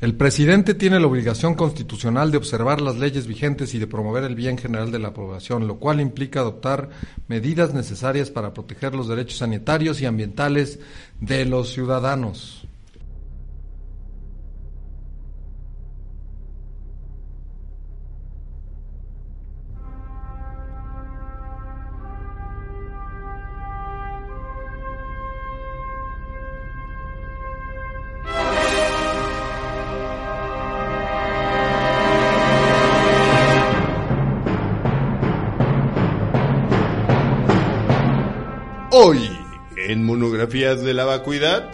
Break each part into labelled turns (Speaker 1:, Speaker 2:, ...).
Speaker 1: El presidente tiene la obligación constitucional de observar las leyes vigentes y de promover el bien general de la población, lo cual implica adoptar medidas necesarias para proteger los derechos sanitarios y ambientales de los ciudadanos.
Speaker 2: De la Vacuidad.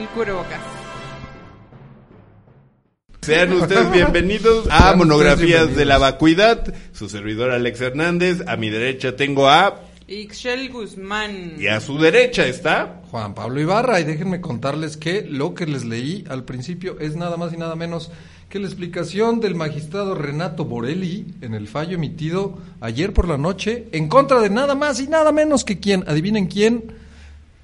Speaker 3: El cubrebocas.
Speaker 2: Sean ustedes bienvenidos a Monografías de la Vacuidad. Su servidor Alex Hernández. A mi derecha tengo a.
Speaker 3: Ixchel Guzmán.
Speaker 2: Y a su derecha está.
Speaker 1: Juan Pablo Ibarra, y déjenme contarles que lo que les leí al principio es nada más y nada menos que la explicación del magistrado Renato Borelli en el fallo emitido ayer por la noche en contra de nada más y nada menos que quién, adivinen quién,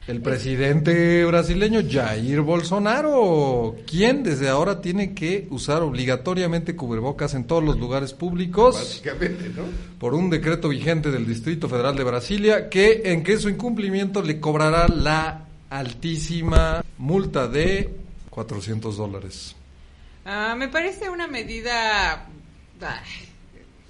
Speaker 1: el presidente brasileño Jair Bolsonaro, quien desde ahora tiene que usar obligatoriamente cubrebocas en todos los lugares públicos
Speaker 2: Básicamente, ¿no?
Speaker 1: por un decreto vigente del Distrito Federal de Brasilia que en que su incumplimiento le cobrará la altísima multa de 400 dólares.
Speaker 3: Ah, me parece una medida.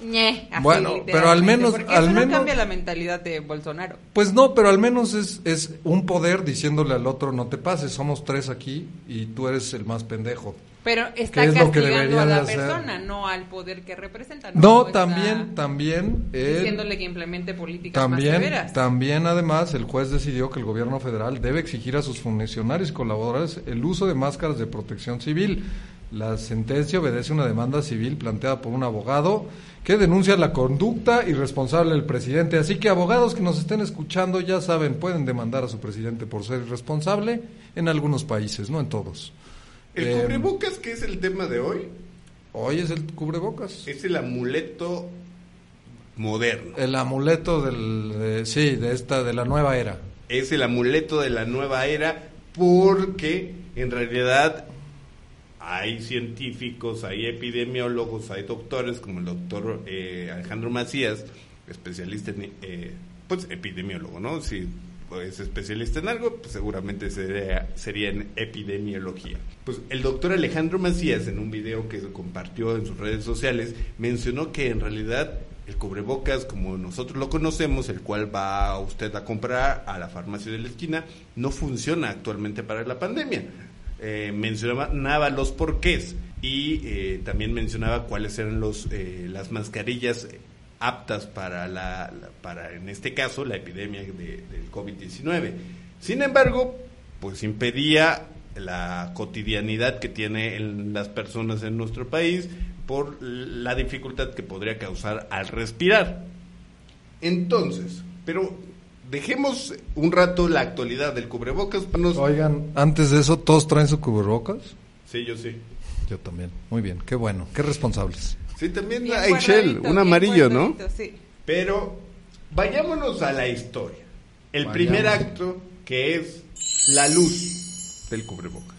Speaker 3: ñe, así,
Speaker 1: Bueno, pero al menos-
Speaker 3: Porque
Speaker 1: al
Speaker 3: eso no
Speaker 1: menos-
Speaker 3: cambia la mentalidad de Bolsonaro.
Speaker 1: Pues no, pero al menos es, es un poder diciéndole al otro no te pases, somos tres aquí y tú eres el más pendejo.
Speaker 3: Pero está
Speaker 1: ¿Qué es lo que
Speaker 3: castigando a la
Speaker 1: hacer?
Speaker 3: persona, no al poder que representa.
Speaker 1: No, también, también... él-
Speaker 3: Diciéndole que implemente políticas más
Speaker 1: También,
Speaker 3: severas.
Speaker 1: también además el juez decidió que el gobierno federal debe exigir a sus funcionarios y colaboradores el uso de máscaras de protección civil. La sentencia obedece a una demanda civil planteada por un abogado que denuncia la conducta irresponsable del presidente. Así que abogados que nos estén escuchando ya saben, pueden demandar a su presidente por ser irresponsable en algunos países, no en todos.
Speaker 2: El
Speaker 1: Eh,
Speaker 2: cubrebocas, que es el tema de hoy,
Speaker 1: Hoy es el cubrebocas.
Speaker 2: es el amuleto moderno.
Speaker 1: El amuleto del, de- sí, de esta, de la nueva era.
Speaker 2: es el amuleto de la nueva era porque en realidad hay científicos, hay epidemiólogos, hay doctores como el doctor eh, Alejandro Macías, especialista en, eh, pues epidemiólogo, ¿no? Si es especialista en algo, pues seguramente sería, sería en epidemiología. Pues el doctor Alejandro Macías en un video que compartió en sus redes sociales mencionó que en realidad el cubrebocas, como nosotros lo conocemos, el cual va usted a comprar a la farmacia de la esquina, no funciona actualmente para la pandemia. Eh, mencionaba los porqués y eh, también mencionaba cuáles eran los eh, las mascarillas aptas para la, para en este caso la epidemia de- del COVID-19. Sin embargo, pues impedía la cotidianidad que tienen las personas en nuestro país por la dificultad que podría causar al respirar. Entonces, pero dejemos un rato la actualidad del cubrebocas. Nos-
Speaker 1: Oigan, antes de eso, ¿todos traen su cubrebocas?
Speaker 2: Sí, yo sí.
Speaker 1: Yo también. Muy bien, qué bueno, qué responsables.
Speaker 2: Sí, también
Speaker 3: Bien
Speaker 2: hay Shell,
Speaker 3: guardadito,
Speaker 2: un amarillo, ¿no?
Speaker 3: Sí.
Speaker 2: Pero vayámonos a la historia. El
Speaker 1: Vayamos.
Speaker 2: primer acto que es la luz del cubrebocas.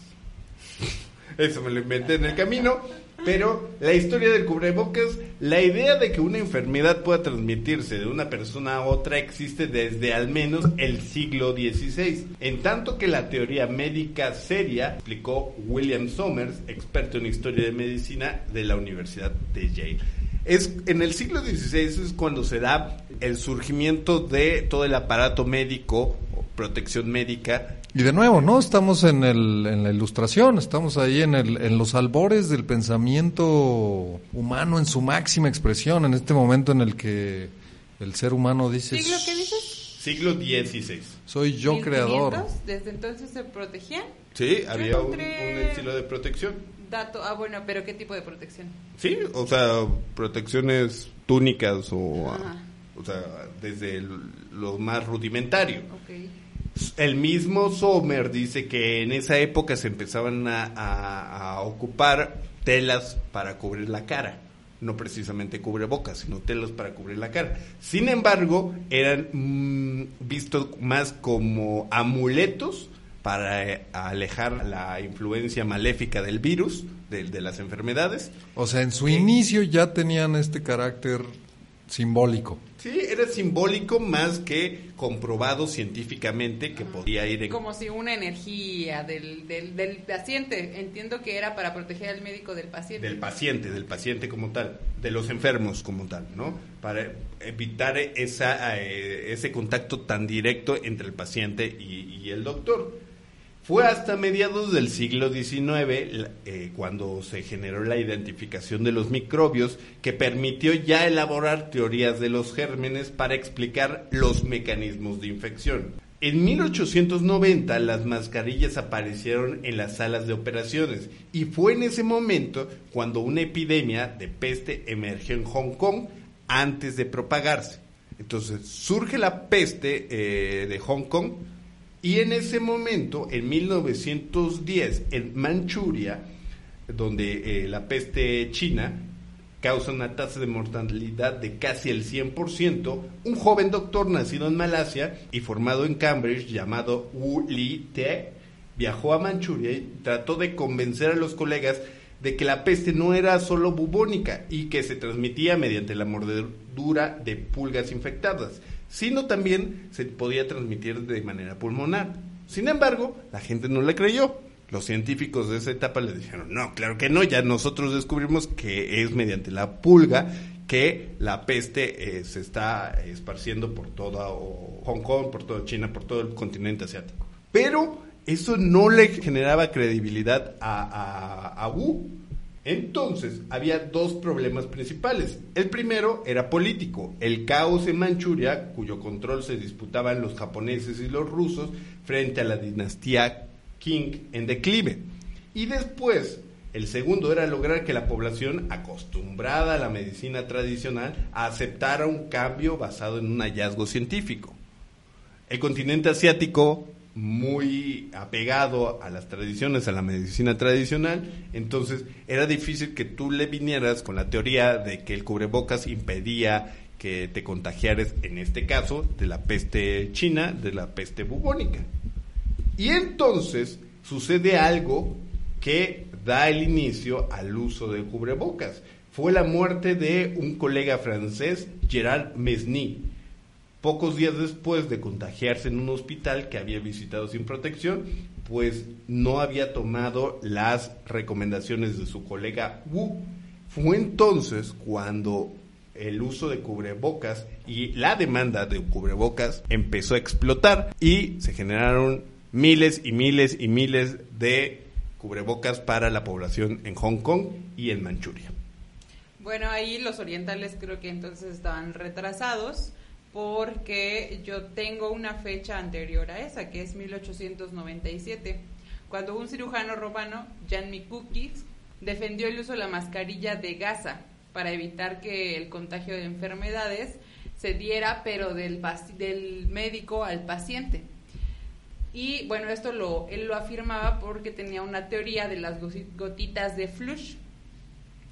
Speaker 2: Eso me lo inventé en el camino, pero la historia del cubrebocas, la idea de que una enfermedad pueda transmitirse de una persona a otra existe desde al menos el siglo XVI. En tanto que la teoría médica seria, explicó William Somers, experto en historia de medicina de la Universidad de Yale. Es, en el siglo XVI es cuando se da el surgimiento de todo el aparato médico, protección médica,
Speaker 1: Y de nuevo, ¿no? Estamos en, el, en la ilustración, estamos ahí en, el, en los albores del pensamiento humano en su máxima expresión, en este momento en el que el ser humano dice,
Speaker 3: ¿Siglo qué dices?
Speaker 2: siglo XVI.
Speaker 1: soy yo
Speaker 3: 1500,
Speaker 1: creador.
Speaker 3: Desde entonces se protegían.
Speaker 2: Sí, había un,
Speaker 3: encontré-
Speaker 2: un estilo de protección.
Speaker 3: Dato, ah, bueno, pero ¿qué tipo de protección?
Speaker 2: Sí, o sea, protecciones túnicas o,
Speaker 3: Ajá.
Speaker 2: o sea, desde el- lo más rudimentario.
Speaker 3: Ok.
Speaker 2: El mismo Sommer dice que en esa época se empezaban a, ocupar telas para cubrir la cara. no precisamente cubrebocas, sino telas para cubrir la cara. Sin embargo, eran mm, vistos más como amuletos para eh, alejar la influencia maléfica del virus, de, de las enfermedades.
Speaker 1: O sea, en su inicio ya tenían este carácter simbólico.
Speaker 2: Sí, era simbólico más que comprobado científicamente que podía ir en...
Speaker 3: Como si una energía del, del, del paciente, entiendo que era para proteger al médico del paciente.
Speaker 2: Del paciente, del paciente como tal, de los enfermos como tal, ¿no? Para evitar esa, eh, ese contacto tan directo entre el paciente y, y el doctor. Fue hasta mediados del siglo XIX eh, cuando se generó la identificación de los microbios que permitió ya elaborar teorías de los gérmenes para explicar los mecanismos de infección. En 1890 las mascarillas aparecieron en las salas de operaciones y fue en ese momento cuando una epidemia de peste emergió en Hong Kong antes de propagarse. Entonces surge la peste eh, de Hong Kong y en ese momento, en 1910, en Manchuria, donde eh, la peste china causa una tasa de mortalidad de casi el 100%, un joven doctor nacido en Malasia y formado en Cambridge llamado Wu Li Te viajó a Manchuria y trató de convencer a los colegas de que la peste no era solo bubónica y que se transmitía mediante la mordedura de pulgas infectadas, sino también se podía transmitir de manera pulmonar. Sin embargo, la gente no le creyó. Los científicos de esa etapa le dijeron, no, claro que no, ya nosotros descubrimos que es mediante la pulga que la peste eh, se está esparciendo por toda Hong Kong, por toda China, por todo el continente asiático. Pero eso no le generaba credibilidad a, a, a Wu, entonces, había dos problemas principales. El primero era político, el caos en Manchuria, cuyo control se disputaban los japoneses y los rusos frente a la dinastía Qing en declive. Y después, el segundo era lograr que la población, acostumbrada a la medicina tradicional, aceptara un cambio basado en un hallazgo científico. El continente asiático muy apegado a las tradiciones, a la medicina tradicional, entonces era difícil que tú le vinieras con la teoría de que el cubrebocas impedía que te contagiaras, en este caso, de la peste china, de la peste bubónica. Y entonces sucede algo que da el inicio al uso del cubrebocas. Fue la muerte de un colega francés, Gerard Mesny, Pocos días después de contagiarse en un hospital que había visitado sin protección, pues no había tomado las recomendaciones de su colega Wu. Fue entonces cuando el uso de cubrebocas y la demanda de cubrebocas empezó a explotar y se generaron miles y miles y miles de cubrebocas para la población en Hong Kong y en Manchuria.
Speaker 3: Bueno, ahí los orientales creo que entonces estaban retrasados porque yo tengo una fecha anterior a esa, que es 1897, cuando un cirujano romano, Jan Mikukis, defendió el uso de la mascarilla de gasa para evitar que el contagio de enfermedades se diera, pero del, del médico al paciente. Y bueno, esto lo, él lo afirmaba porque tenía una teoría de las gotitas de flush,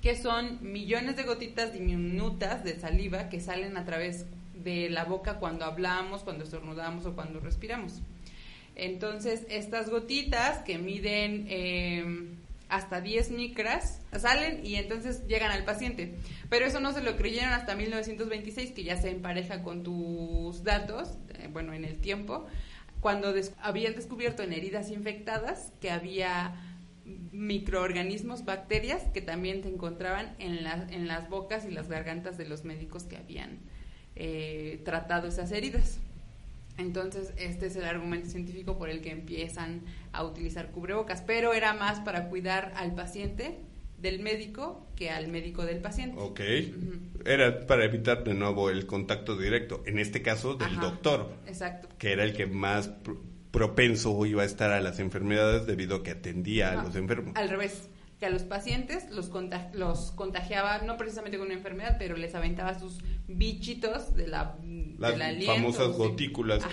Speaker 3: que son millones de gotitas diminutas de saliva que salen a través de la boca cuando hablamos, cuando estornudamos o cuando respiramos. Entonces, estas gotitas que miden em, hasta 10 micras salen y entonces llegan al paciente. Pero eso no se lo creyeron hasta 1926, que ya se empareja con tus datos, eh, bueno, en el tiempo, cuando habían descubierto en heridas infectadas que había microorganismos, bacterias, que también se encontraban en, en las bocas y las gargantas de los médicos que habían eh, tratado esas heridas. Entonces, este es el argumento científico por el que empiezan a utilizar cubrebocas, pero era más para cuidar al paciente del médico que al médico del paciente.
Speaker 2: Ok. Era para evitar de nuevo el contacto directo, en este caso del doctor.
Speaker 3: Exacto.
Speaker 2: Que era el que más propenso iba a estar a las enfermedades debido a que atendía a los enfermos.
Speaker 3: Al revés que a los pacientes los, los contagiaba, no precisamente con una enfermedad, pero les aventaba sus bichitos de la
Speaker 2: Las famosas gotículas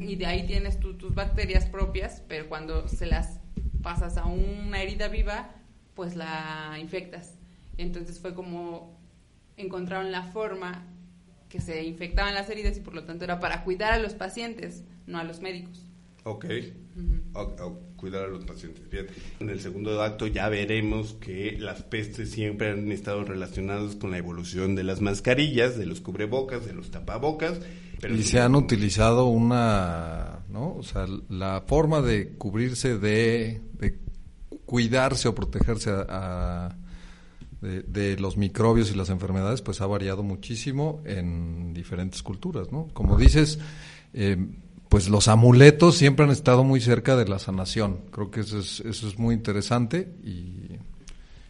Speaker 3: Y de ahí tienes tus bacterias propias, pero cuando se las pasas a una herida viva, pues la infectas. Entonces fue como encontraron la forma que se infectaban las heridas y por lo tanto era para cuidar a los pacientes, no a los médicos.
Speaker 2: Ok. Cuidar a los pacientes. En el segundo acto ya veremos que las pestes siempre han estado relacionadas con la evolución de las mascarillas, de los cubrebocas, de los tapabocas.
Speaker 1: y se han utilizado una, ¿no? O sea, la forma de cubrirse de, cuidarse o protegerse a, de, los microbios y las enfermedades, pues ha variado muchísimo en diferentes culturas, ¿no? Como dices, eh, pues los amuletos siempre han estado muy cerca de la sanación. Creo que eso es, eso es muy interesante y...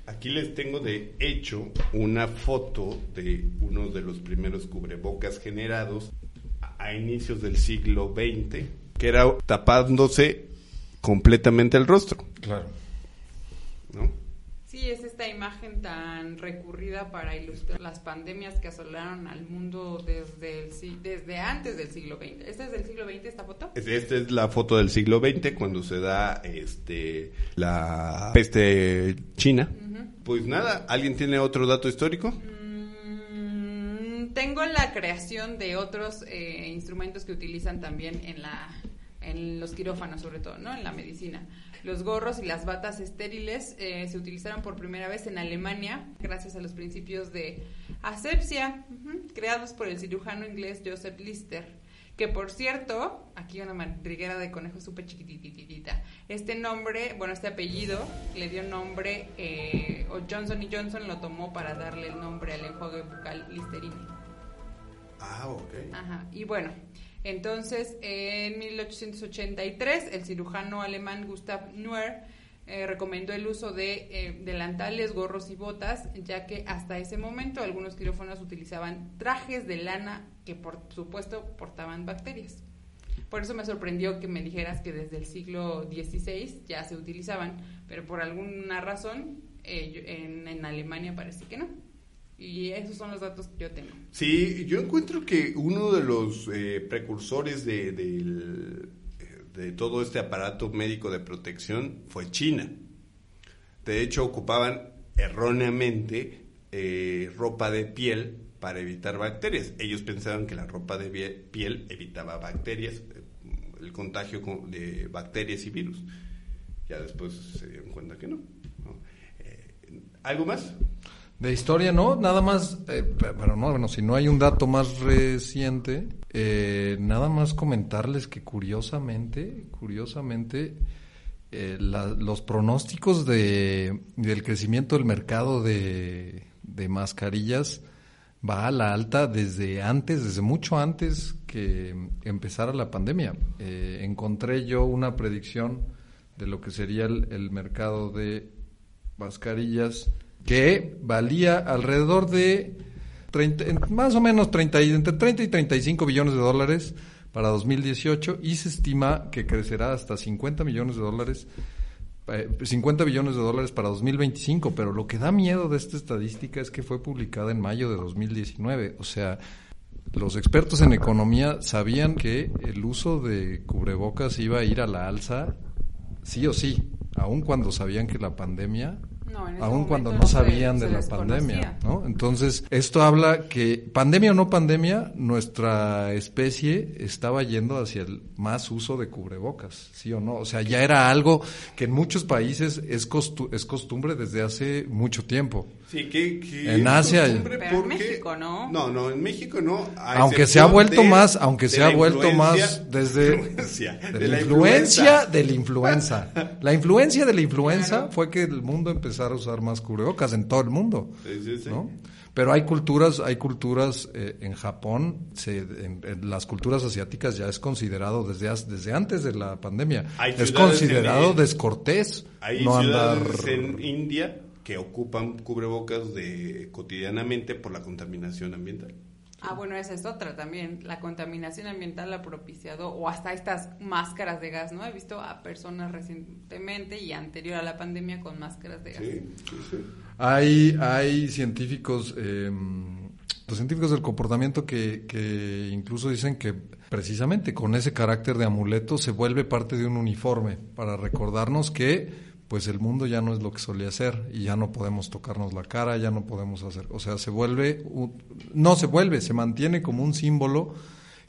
Speaker 2: Aquí les tengo de hecho una foto de uno de los primeros cubrebocas generados a inicios del siglo XX, que era tapándose completamente el rostro.
Speaker 1: Claro.
Speaker 3: ¿No? Sí, es esta imagen tan recurrida para ilustrar las pandemias que asolaron al mundo desde, desde antes del siglo XX. ¿Esta es del siglo XX esta foto?
Speaker 2: Esta es la foto del siglo XX cuando se da este la peste china. Pues nada, ¿alguien tiene otro dato histórico?
Speaker 3: Mm, tengo la creación de otros eh, instrumentos que utilizan también en la en los quirófanos sobre todo, ¿no? En la medicina. Los gorros y las batas estériles eh, se utilizaron por primera vez en Alemania gracias a los principios de asepsia creados por el cirujano inglés Joseph Lister. Que por cierto, aquí una madriguera de conejo súper chiquititita. Este nombre, bueno, este apellido le dio nombre, eh, o Johnson y Johnson lo tomó para darle el nombre al enjuague bucal Listerine.
Speaker 2: Ah, ok.
Speaker 3: Ajá. Y bueno, entonces, en 1883, el cirujano alemán Gustav Nuer eh, recomendó el uso de eh, delantales, gorros y botas, ya que hasta ese momento algunos quirófanos utilizaban trajes de lana que, por supuesto, portaban bacterias. Por eso me sorprendió que me dijeras que desde el siglo XVI ya se utilizaban, pero por alguna razón eh, en Alemania parece que no. Y esos son los datos que yo tengo.
Speaker 2: Sí, yo encuentro que uno de los eh, precursores de, de, todo este aparato médico de protección fue China. De hecho, ocupaban erróneamente eh, ropa de piel para evitar bacterias. Ellos pensaban que la ropa de piel evitaba bacterias, eh, el contagio de bacterias y virus. Ya después se dieron cuenta que no. ¿Algo más?
Speaker 1: De historia no, nada más, eh, pero no, bueno, si no hay un dato más reciente, eh, nada más comentarles que curiosamente, curiosamente, eh, los pronósticos de, del crecimiento del mercado de, de mascarillas va a la alta desde antes, desde mucho antes que empezara la pandemia. encontré yo una predicción de lo que sería el mercado de mascarillas que valía alrededor de 30, más o menos 30, entre 30 y 35 billones de dólares para 2018 y se estima que crecerá hasta 50 millones de dólares 50 eh, billones de dólares para 2025, pero lo que da miedo de esta estadística es que fue publicada en mayo de 2019, o sea, los expertos en economía sabían que el uso de cubrebocas iba a ir a la alza sí o sí, aun cuando sabían que la pandemia aun cuando no sabían de la pandemia, ¿no? Entonces, esto habla que, pandemia o no pandemia, nuestra especie estaba yendo hacia el más uso de cubrebocas, ¿sí o no? O sea, ya era algo que en muchos países es, es costumbre desde hace mucho tiempo.
Speaker 2: Sí, que,
Speaker 1: en Asia,
Speaker 3: pero en México no.
Speaker 2: No, no, en México no.
Speaker 1: Aunque se ha vuelto más, aunque se ha vuelto más desde de, la, influencia, de la influenza. La influencia de la influenza fue que el mundo empezara a usar más cubrebocas en todo el mundo, sí, sí, ¿no? Pero hay culturas, hay culturas eh, en Japón, se, en, las culturas asiáticas ya es considerado desde desde antes de la pandemia, es considerado descortés
Speaker 2: hay no andar en India que ocupan cubrebocas de cotidianamente por la contaminación ambiental.
Speaker 3: Ah, bueno, esa es otra también. La contaminación ambiental ha propiciado, o hasta estas máscaras de gas, ¿no? He visto a personas recientemente y anterior a la pandemia con máscaras de gas. Sí, sí, sí.
Speaker 1: Hay, hay científicos, eh, los científicos del comportamiento que, que incluso dicen que precisamente con ese carácter de amuleto se vuelve parte de un uniforme para recordarnos que pues el mundo ya no es lo que solía ser y ya no podemos tocarnos la cara, ya no podemos hacer, o sea, se vuelve, un- no se vuelve, se mantiene como un símbolo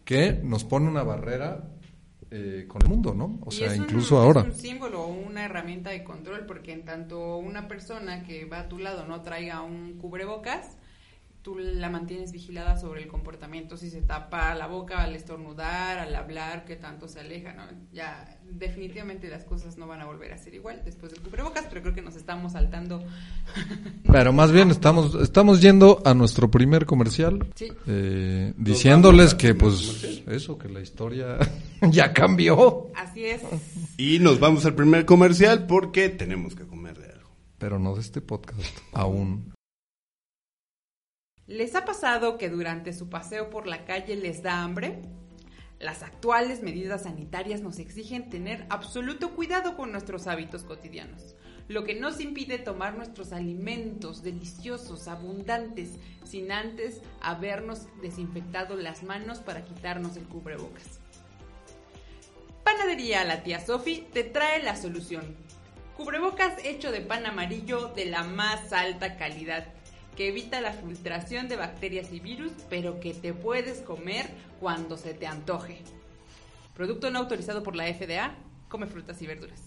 Speaker 1: que nos pone una barrera eh, con el mundo, ¿no? O sea, incluso ahora.
Speaker 3: Es un símbolo o una herramienta de control, porque en tanto una persona que va a tu lado no traiga un cubrebocas, tú la mantienes vigilada sobre el comportamiento, si se tapa la boca al estornudar, al hablar, que tanto se aleja, ¿no? Ya definitivamente las cosas no van a volver a ser igual después del cubrebocas, pero creo que nos estamos saltando.
Speaker 1: Pero más bien estamos estamos yendo a nuestro primer comercial,
Speaker 3: Sí.
Speaker 1: eh, diciéndoles que pues eso, que la historia ya cambió,
Speaker 3: Así es.
Speaker 2: Y nos vamos al primer comercial porque tenemos que comer de algo.
Speaker 1: pero no de este podcast aún.
Speaker 3: ¿Les ha pasado que durante su paseo por la calle les da hambre? Las actuales medidas sanitarias nos exigen tener absoluto cuidado con nuestros hábitos cotidianos, lo que nos impide tomar nuestros alimentos deliciosos, abundantes, sin antes habernos desinfectado las manos para quitarnos el cubrebocas. Panadería La Tía Sofi te trae la solución. Cubrebocas hecho de pan amarillo de la más alta calidad, que evita la filtración de bacterias y virus, pero que te puedes comer cuando se te antoje. Producto no autorizado por la FDA, come frutas y verduras.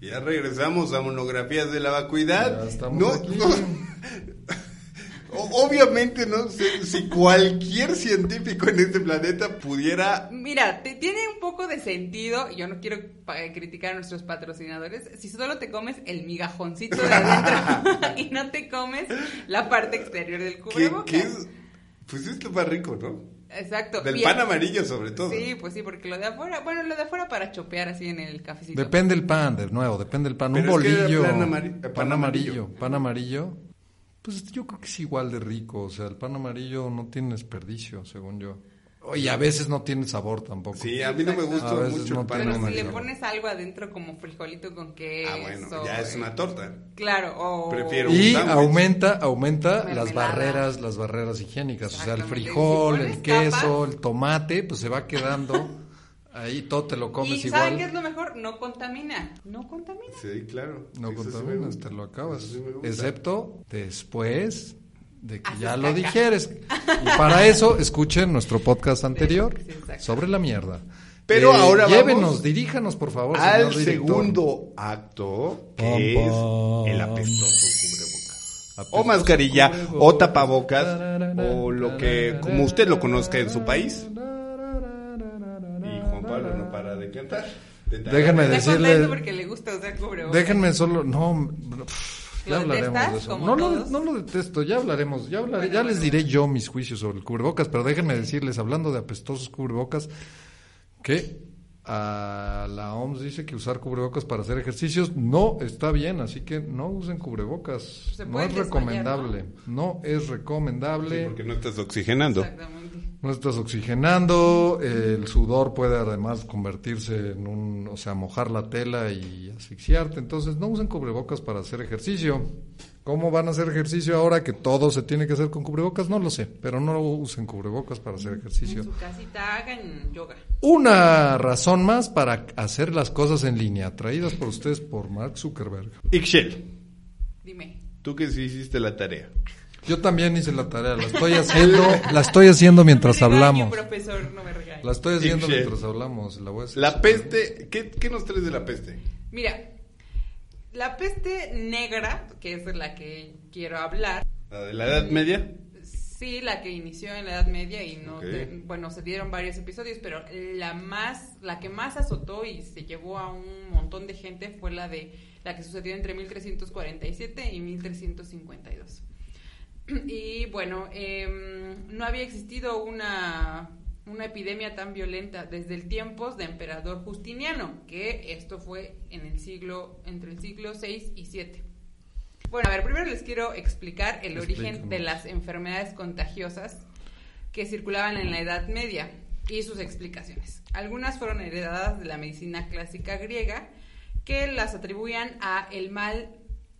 Speaker 2: Ya regresamos a monografías de la vacuidad.
Speaker 1: Ya estamos
Speaker 2: no,
Speaker 1: aquí.
Speaker 2: no- obviamente no sé si cualquier científico en este planeta pudiera
Speaker 3: Mira, te, tiene un poco de sentido, y yo no quiero criticar a nuestros patrocinadores, si solo te comes el migajoncito de adentro y no te comes la parte exterior del cubrebocas.
Speaker 2: que es pues es lo más rico, ¿no?
Speaker 3: Exacto.
Speaker 2: Del
Speaker 3: Bien.
Speaker 2: pan amarillo sobre todo.
Speaker 3: Sí, pues sí, porque lo de afuera, bueno, lo de afuera para chopear así en el cafecito.
Speaker 1: Depende el pan, de nuevo, depende el pan.
Speaker 2: Pero
Speaker 1: un
Speaker 2: es que era
Speaker 1: bolillo.
Speaker 2: pan amari-
Speaker 1: pan,
Speaker 2: pan
Speaker 1: amarillo.
Speaker 2: amarillo.
Speaker 1: Pan amarillo. Pues yo creo que es igual de rico. O sea, el pan amarillo no tiene desperdicio, según yo. Oye, a veces no tiene sabor tampoco.
Speaker 2: Sí, a mí no me gusta
Speaker 1: A veces
Speaker 2: mucho
Speaker 1: no
Speaker 2: el pan
Speaker 1: tiene
Speaker 3: Pero si
Speaker 2: amarillo.
Speaker 3: le pones algo adentro como frijolito con queso.
Speaker 2: Ah, bueno, ya es una torta.
Speaker 3: Claro, o...
Speaker 2: Prefiero
Speaker 1: Y aumenta, aumenta las
Speaker 3: Mermelada.
Speaker 1: barreras, las barreras higiénicas. O sea, el frijol,
Speaker 3: Si
Speaker 1: el queso, el tomate, pues se va quedando ahí, todo te lo comes
Speaker 3: ¿Y saben
Speaker 1: igual.
Speaker 3: qué es lo mejor? No contamina. No contamina.
Speaker 2: Sí, claro.
Speaker 1: No
Speaker 2: sí
Speaker 1: contaminas, te lo acabas.
Speaker 2: Sí.
Speaker 1: Excepto después de que
Speaker 3: Haces
Speaker 1: ya lo
Speaker 3: caca.
Speaker 1: digieres. Y para eso, escuchen nuestro podcast anterior sobre la mierda. Eh,
Speaker 2: Pero ahora
Speaker 1: Llévenos,
Speaker 2: vamos
Speaker 1: diríjanos, por favor,
Speaker 2: Al segundo acto, que es el apestoso cubrebocas. O mascarilla,
Speaker 1: cubrebocas.
Speaker 2: o tapabocas, o lo que, como usted lo conozca en su país.
Speaker 1: Déjenme decirle-
Speaker 3: porque le gusta usar cubrebocas.
Speaker 1: Déjenme solo, no, pff, ya
Speaker 3: ¿Lo
Speaker 1: hablaremos de eso. No lo, no lo detesto, ya hablaremos, ya, hablaré-
Speaker 3: Bueno,
Speaker 1: ya
Speaker 3: bueno,
Speaker 1: les diré yo mis juicios sobre el cubrebocas, pero déjenme decirles, hablando de apestosos cubrebocas, que a la OMS dice que usar cubrebocas para hacer ejercicios no está bien, así que no usen cubrebocas, no es recomendable, ¿no? es recomendable.
Speaker 2: Sí, porque no estás oxigenando.
Speaker 3: Exactamente.
Speaker 1: No estás oxigenando, el sudor puede además convertirse en un, o sea, mojar la tela y asfixiarte. Entonces, no usen cubrebocas para hacer ejercicio. ¿Cómo van a hacer ejercicio ahora que todo se tiene que hacer con cubrebocas? No lo sé, pero no usen cubrebocas para hacer ejercicio.
Speaker 3: En su casita hagan yoga.
Speaker 1: Una razón más para hacer las cosas en línea, traídas por ustedes por Mark Zuckerberg.
Speaker 2: Ixchel,
Speaker 3: Dime.
Speaker 2: tú que sí hiciste la tarea.
Speaker 1: Yo también hice la tarea, la estoy haciendo, la estoy haciendo mientras
Speaker 3: No
Speaker 1: hablamos.
Speaker 3: profesor, no me regañe.
Speaker 1: La estoy haciendo mientras hablamos. La, voy a hacer
Speaker 2: La
Speaker 1: súper-
Speaker 2: peste, ¿qué, qué nos traes de la peste?
Speaker 3: Mira, la peste negra, que es de la que quiero hablar,
Speaker 2: ¿La de la Edad Media?
Speaker 3: sí, la que inició en la Edad Media y no, te- bueno, se dieron varios episodios, pero la más, la que más azotó y se llevó a un montón de gente fue la de la que sucedió entre 1347 y 1352. Y bueno, em, no había existido una, una epidemia tan violenta desde el tiempos de emperador Justiniano, que esto fue en el siglo, entre el siglo 6 y 7. Bueno, a ver, primero les quiero explicar el origen de las enfermedades contagiosas que circulaban en la Edad Media y sus explicaciones. Algunas fueron heredadas de la medicina clásica griega que las atribuían a el mal,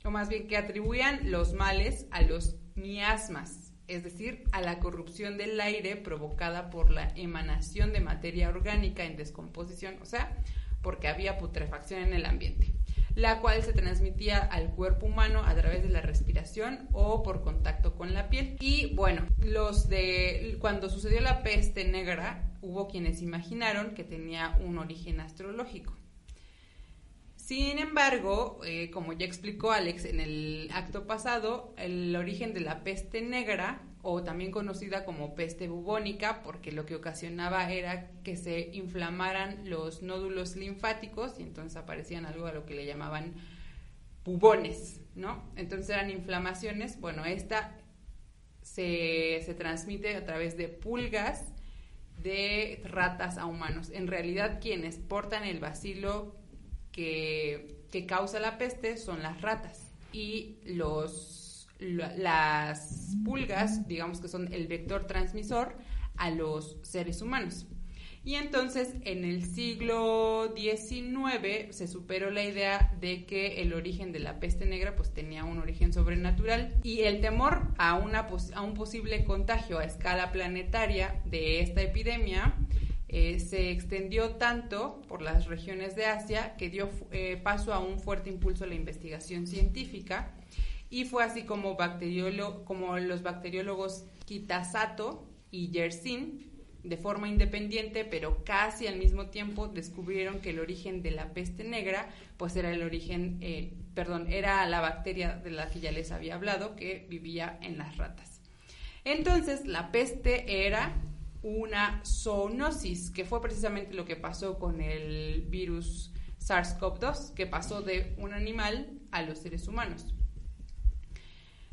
Speaker 3: o más bien que atribuían los males a los miasmas, es decir, a la corrupción del aire provocada por la emanación de materia orgánica en descomposición, o sea, porque había putrefacción en el ambiente, la cual se transmitía al cuerpo humano a través de la respiración o por contacto con la piel. Y bueno, los de cuando sucedió la peste negra, hubo quienes imaginaron que tenía un origen astrológico. Sin embargo, eh, como ya explicó Alex en el acto pasado, el origen de la peste negra, o también conocida como peste bubónica, porque lo que ocasionaba era que se inflamaran los nódulos linfáticos y entonces aparecían algo a lo que le llamaban bubones, ¿no? Entonces eran inflamaciones. Bueno, esta se, se transmite a través de pulgas de ratas a humanos. En realidad, quienes portan el bacilo que, causa la peste son las ratas y los, las pulgas, digamos que son el vector transmisor a los seres humanos. Y entonces en el siglo XIX se superó la idea de que el origen de la peste negra pues tenía un origen sobrenatural y el temor a, una, a un posible contagio a escala planetaria de esta epidemia eh, se extendió tanto por las regiones de Asia que dio eh, paso a un fuerte impulso a la investigación científica y fue así como, como los bacteriólogos Kitasato y Yersin, de forma independiente pero casi al mismo tiempo, descubrieron que el origen de la peste negra pues era el origen, eh, perdón, era la bacteria de la que ya les había hablado que vivía en las ratas. Entonces la peste era una zoonosis, que fue precisamente lo que pasó con el virus SARS-CoV-2, que pasó de un animal a los seres humanos.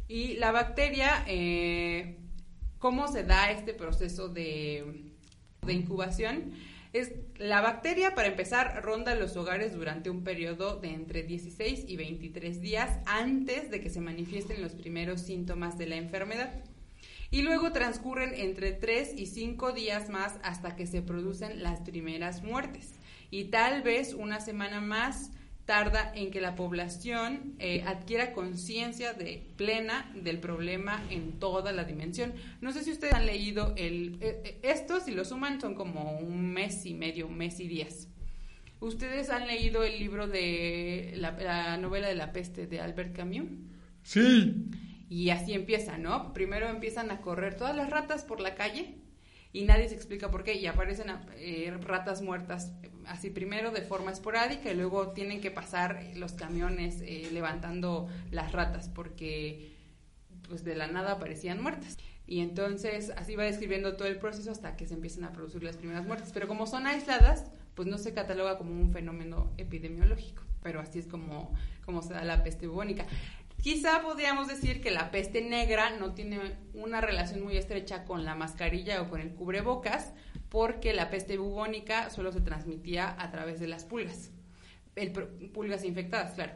Speaker 3: Y la bacteria, eh, ¿cómo se da este proceso de, de incubación? Es, la bacteria, para empezar, ronda los hogares durante un periodo de entre 16 y 23 días antes de que se manifiesten los primeros síntomas de la enfermedad y luego transcurren entre 3 y 5 días más hasta que se producen las primeras muertes. Y tal vez una semana más tarda en que la población eh, adquiera conciencia de plena del problema en toda la dimensión. No sé si ustedes han leído el eh, eh, estos si lo suman son como un mes y medio, mes y días. ¿Ustedes han leído el libro de la, la novela de la peste de Albert Camus?
Speaker 1: Sí.
Speaker 3: Y así empieza, ¿no? Primero empiezan a correr todas las ratas por la calle y nadie se explica por qué y aparecen eh, ratas muertas así primero de forma esporádica y luego tienen que pasar los camiones eh, levantando las ratas porque pues de la nada aparecían muertas. Y entonces así va describiendo todo el proceso hasta que se empiezan a producir las primeras muertes. Pero como son aisladas, pues no se cataloga como un fenómeno epidemiológico. Pero así es como, como se da la peste bubónica. Quizá podríamos decir que la peste negra no tiene una relación muy estrecha con la mascarilla o con el cubrebocas, porque la peste bubónica solo se transmitía a través de las pulgas, el, pulgas infectadas, claro.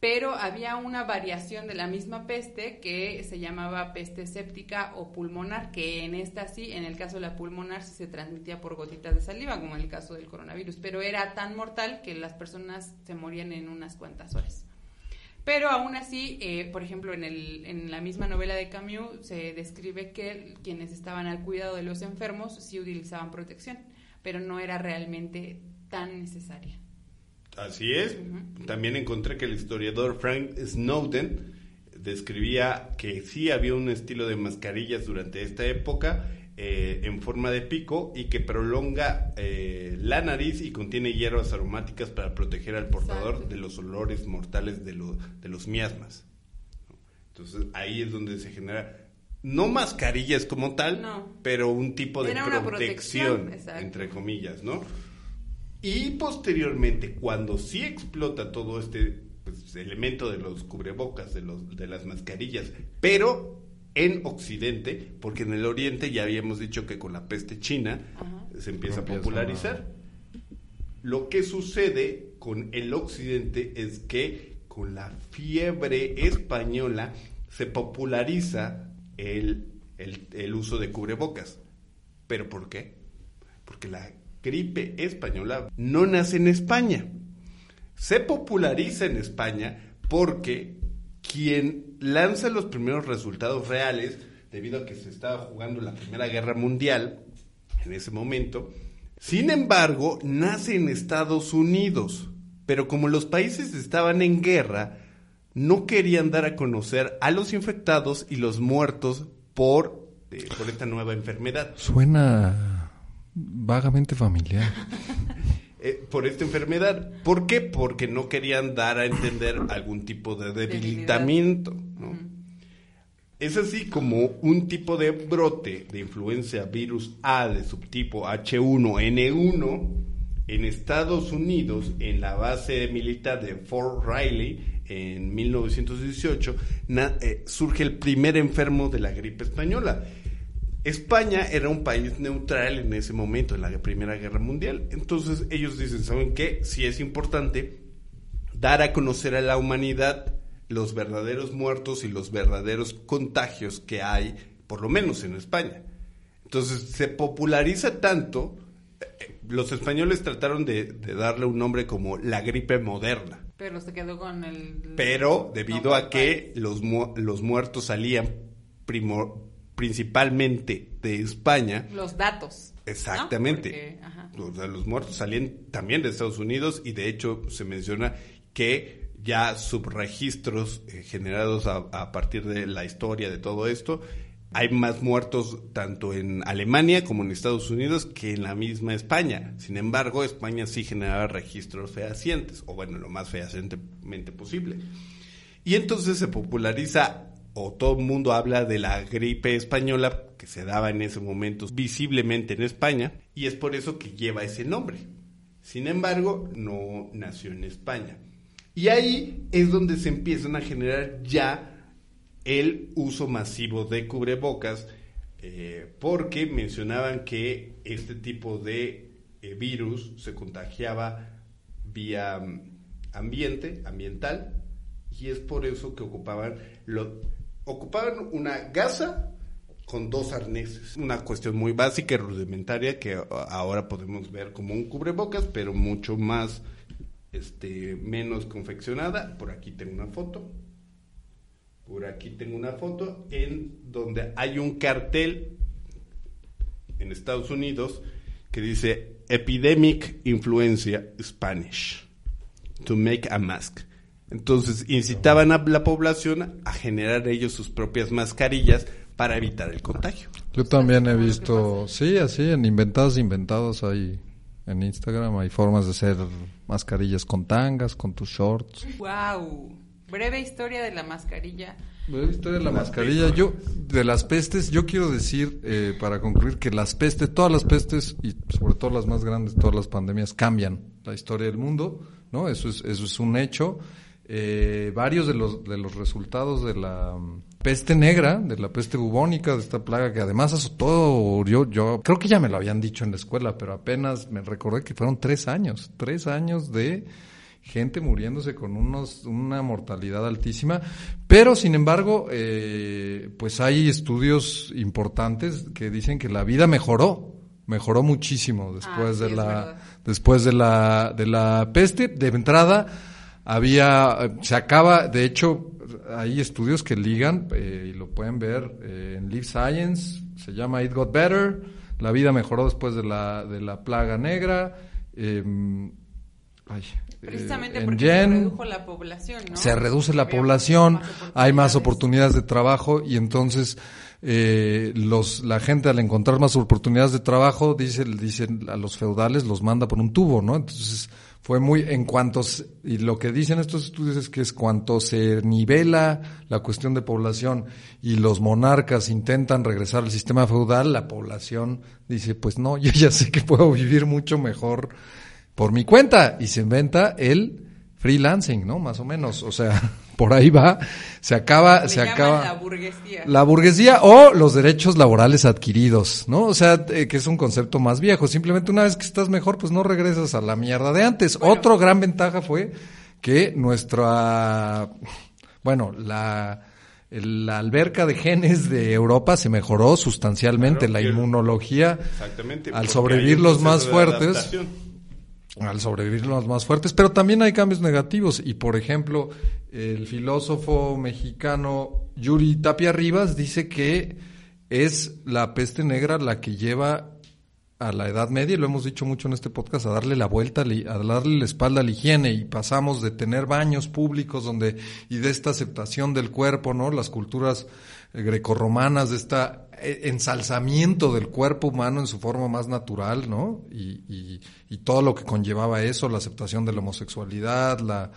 Speaker 3: Pero había una variación de la misma peste que se llamaba peste séptica o pulmonar, que en esta sí, en el caso de la pulmonar, sí se transmitía por gotitas de saliva, como en el caso del coronavirus, pero era tan mortal que las personas se morían en unas cuantas horas. Pero aún así, eh, por ejemplo, en, el, en la misma novela de Camus se describe que quienes estaban al cuidado de los enfermos sí utilizaban protección, pero no era realmente tan necesaria.
Speaker 2: Así es. También encontré que el historiador Frank Snowden describía que sí había un estilo de mascarillas durante esta época eh, en forma de pico y que prolonga eh, la nariz y contiene hierbas aromáticas para proteger al portador de los olores mortales de, de los miasmas. Entonces ahí es donde se genera, no mascarillas como tal, pero un tipo de protección, entre comillas, ¿no? Y posteriormente, cuando sí explota todo este pues, elemento de los cubrebocas, de, los, de las mascarillas, pero en Occidente, porque en el Oriente ya habíamos dicho que con la peste china se empieza a popularizar. Lo que sucede con el Occidente es que con la fiebre española se populariza el, el uso de cubrebocas. ¿Pero por qué? Porque la gripe española no nace en España. Se populariza en España porque quien lanza los primeros resultados reales, debido a que se estaba jugando la Primera Guerra Mundial en ese momento, Sin embargo, nace en Estados Unidos, pero como los países estaban en guerra, no querían dar a conocer a los infectados y los muertos por, eh, por esta nueva enfermedad.
Speaker 1: Suena vagamente familiar.
Speaker 2: Eh, por esta enfermedad. ¿Por qué? Porque no querían dar a entender algún tipo de debilitamiento. ¿no? Es así como un tipo de brote de influencia virus A de subtipo H1N1 en Estados Unidos, en la base militar de Fort Riley, en 1918, eh, surge el primer enfermo de la gripe española. España era un país neutral en ese momento, en la Primera Guerra Mundial. Entonces ellos dicen, ¿saben qué? Si es importante dar a conocer a la humanidad los verdaderos muertos y los verdaderos contagios que hay, por lo menos en España. Entonces se populariza tanto, eh, los españoles trataron de, darle un nombre como la gripe moderna.
Speaker 3: Pero se quedó con el...
Speaker 2: Pero debido a que los, los muertos salían principalmente de España.
Speaker 3: Los datos.
Speaker 2: Exactamente. los muertos salían también de Estados Unidos y de hecho se menciona que ya subregistros eh, generados a, partir de la historia de todo esto. Hay más muertos tanto en Alemania como en Estados Unidos que en la misma España. Sin embargo, España sí generaba registros fehacientes, o bueno, lo más fehacientemente posible. Y entonces se populariza, o todo el mundo habla de la gripe española que se daba en ese momento visiblemente en España, y es por eso que lleva ese nombre. Sin embargo, no nació en España. Y ahí es donde se empiezan a generar ya el uso masivo de cubrebocas, eh, porque mencionaban que este tipo de eh, virus se contagiaba vía mm, ambiente, ambiental, y es por eso que ocupaban, lo, ocupaban una gasa con dos arneses. Una cuestión muy básica y rudimentaria que ahora podemos ver como un cubrebocas, pero mucho más este, menos confeccionada. Por aquí tengo una foto. Por aquí tengo una foto en donde hay un cartel en Estados Unidos que dice Epidemic Influencia Spanish to make a mask. Entonces incitaban a la población a generar ellos sus propias mascarillas para evitar el contagio.
Speaker 1: Yo también he visto, sí, así en inventados inventados hay en Instagram hay formas de hacer mascarillas con tangas, con tus shorts.
Speaker 3: Wow. Breve historia de la mascarilla.
Speaker 1: Breve historia de la mascarilla. Yo, de las pestes, yo quiero decir, eh, para concluir, que las pestes, todas las pestes, y sobre todo las más grandes, todas las pandemias, cambian la historia del mundo, ¿no? Eso es, eso es un hecho. Eh, varios de los, de los resultados de la mm, peste negra, de la peste bubónica, de esta plaga que además azotó, yo, yo creo que ya me lo habían dicho en la escuela, pero apenas me recordé que fueron tres años, tres años de gente muriéndose con unos, una mortalidad altísima, pero sin embargo, eh, pues hay estudios importantes que dicen que la vida mejoró, mejoró muchísimo después
Speaker 3: ah,
Speaker 1: de la, después de la, de la peste, de entrada, había, se acaba, de hecho, hay estudios que ligan, eh, y lo pueden ver eh, en Live Science, se llama It Got Better, la vida mejoró después de la, de la plaga negra. Em,
Speaker 3: Precisamente eh, porque se redujo la población, ¿no?
Speaker 1: Se reduce la población, hay más oportunidades de trabajo y entonces los, la gente al encontrar más oportunidades de trabajo dice, dicen a los feudales los manda por un tubo, ¿no? Entonces fue muy en cuanto y lo que dicen estos estudios es que es cuanto se nivela la cuestión de población y los monarcas intentan regresar al sistema feudal, la población dice, pues no, yo ya sé que puedo vivir mucho mejor por mi cuenta y se inventa el freelancing, ¿no? Más o menos, o sea, por ahí va, se acaba, se acaba
Speaker 3: la burguesía.
Speaker 1: La burguesía o los derechos laborales adquiridos, ¿no? O sea, eh, que es un concepto más viejo, simplemente una vez que estás mejor, pues no regresas a la mierda de antes. Otro gran ventaja fue que nuestra bueno, la la alberca de genes de Europa se mejoró sustancialmente, la inmunología, al sobrevivir los más fuertes, al sobrevivir los más fuertes, pero también hay cambios negativos. Y por ejemplo, el filósofo mexicano Yuri Tapia Rivas dice que es la peste negra la que lleva a la Edad Media, y lo hemos dicho mucho en este podcast, a darle la vuelta, a darle la espalda a la higiene y pasamos de tener baños públicos donde y de esta aceptación del cuerpo, ¿no? Las culturas eh, grecorromanas, de esta ensalzamiento del cuerpo humano en su forma más natural, ¿no? Y, y, y todo lo que conllevaba eso, la aceptación de la homosexualidad, la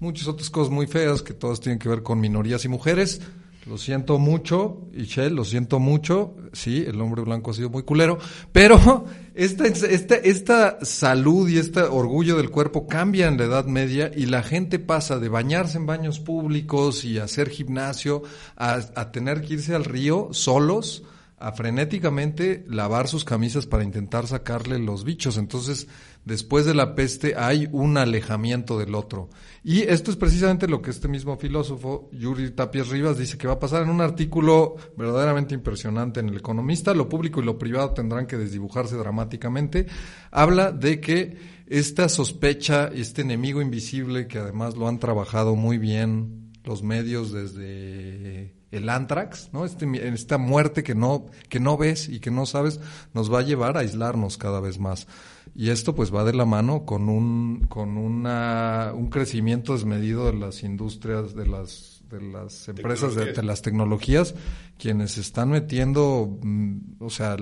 Speaker 1: muchas otras cosas muy feas que todas tienen que ver con minorías y mujeres lo siento mucho, Michelle, lo siento mucho. Sí, el hombre blanco ha sido muy culero. Pero esta, esta, esta salud y este orgullo del cuerpo cambia en la Edad Media y la gente pasa de bañarse en baños públicos y hacer gimnasio a, a tener que irse al río solos a frenéticamente lavar sus camisas para intentar sacarle los bichos. Entonces, después de la peste hay un alejamiento del otro. Y esto es precisamente lo que este mismo filósofo, Yuri Tapias Rivas, dice que va a pasar en un artículo verdaderamente impresionante en El Economista. Lo público y lo privado tendrán que desdibujarse dramáticamente. Habla de que esta sospecha, este enemigo invisible, que además lo han trabajado muy bien los medios desde el antrax, ¿no? Este, esta muerte que no, que no ves y que no sabes, nos va a llevar a aislarnos cada vez más. Y esto pues va de la mano con un, con una, un crecimiento desmedido de las industrias, de las de las empresas de, las tecnologías quienes están metiendo mm, o sea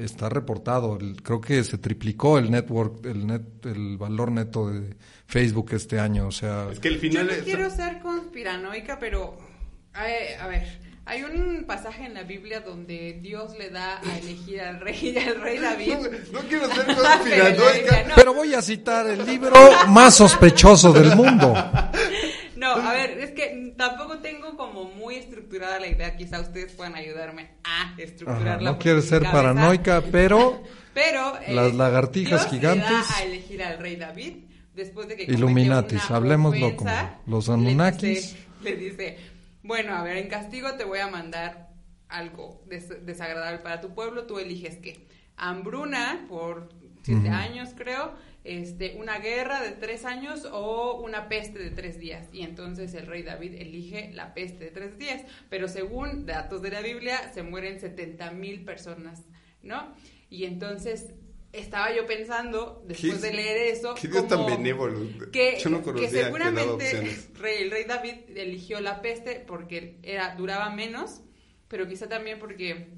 Speaker 1: está reportado creo que se triplicó el network el net el valor neto de Facebook este año o sea
Speaker 2: es que el final
Speaker 3: yo no quiero ser conspiranoica pero a ver, hay un pasaje en la Biblia donde Dios le da a elegir al rey al rey David.
Speaker 2: No, quiero ser conspiranoica.
Speaker 1: Pero voy a citar el libro más sospechoso del mundo.
Speaker 3: No, a ver, es que tampoco tengo como muy estructurada la idea. Quizá ustedes puedan ayudarme a estructurarla.
Speaker 1: no quiero ser paranoica, pero.
Speaker 3: Pero.
Speaker 1: Eh, las lagartijas gigantes. Le
Speaker 3: da a elegir al rey David después de que.
Speaker 1: Illuminatis, hablemoslo como los Anunnakis.
Speaker 3: le dice bueno, a ver, en castigo te voy a mandar algo desagradable para tu pueblo, tú eliges qué. Hambruna por siete años, creo, este, una guerra de tres años o una peste de tres días. Y entonces el rey David elige la peste de tres días. Pero según datos de la Biblia, se mueren 70 mil personas, ¿no? Y entonces estaba yo pensando, después de leer eso,
Speaker 2: ¿qué como tan benévolo?
Speaker 3: Que, que seguramente el rey David eligió la peste porque era duraba menos, pero quizá también porque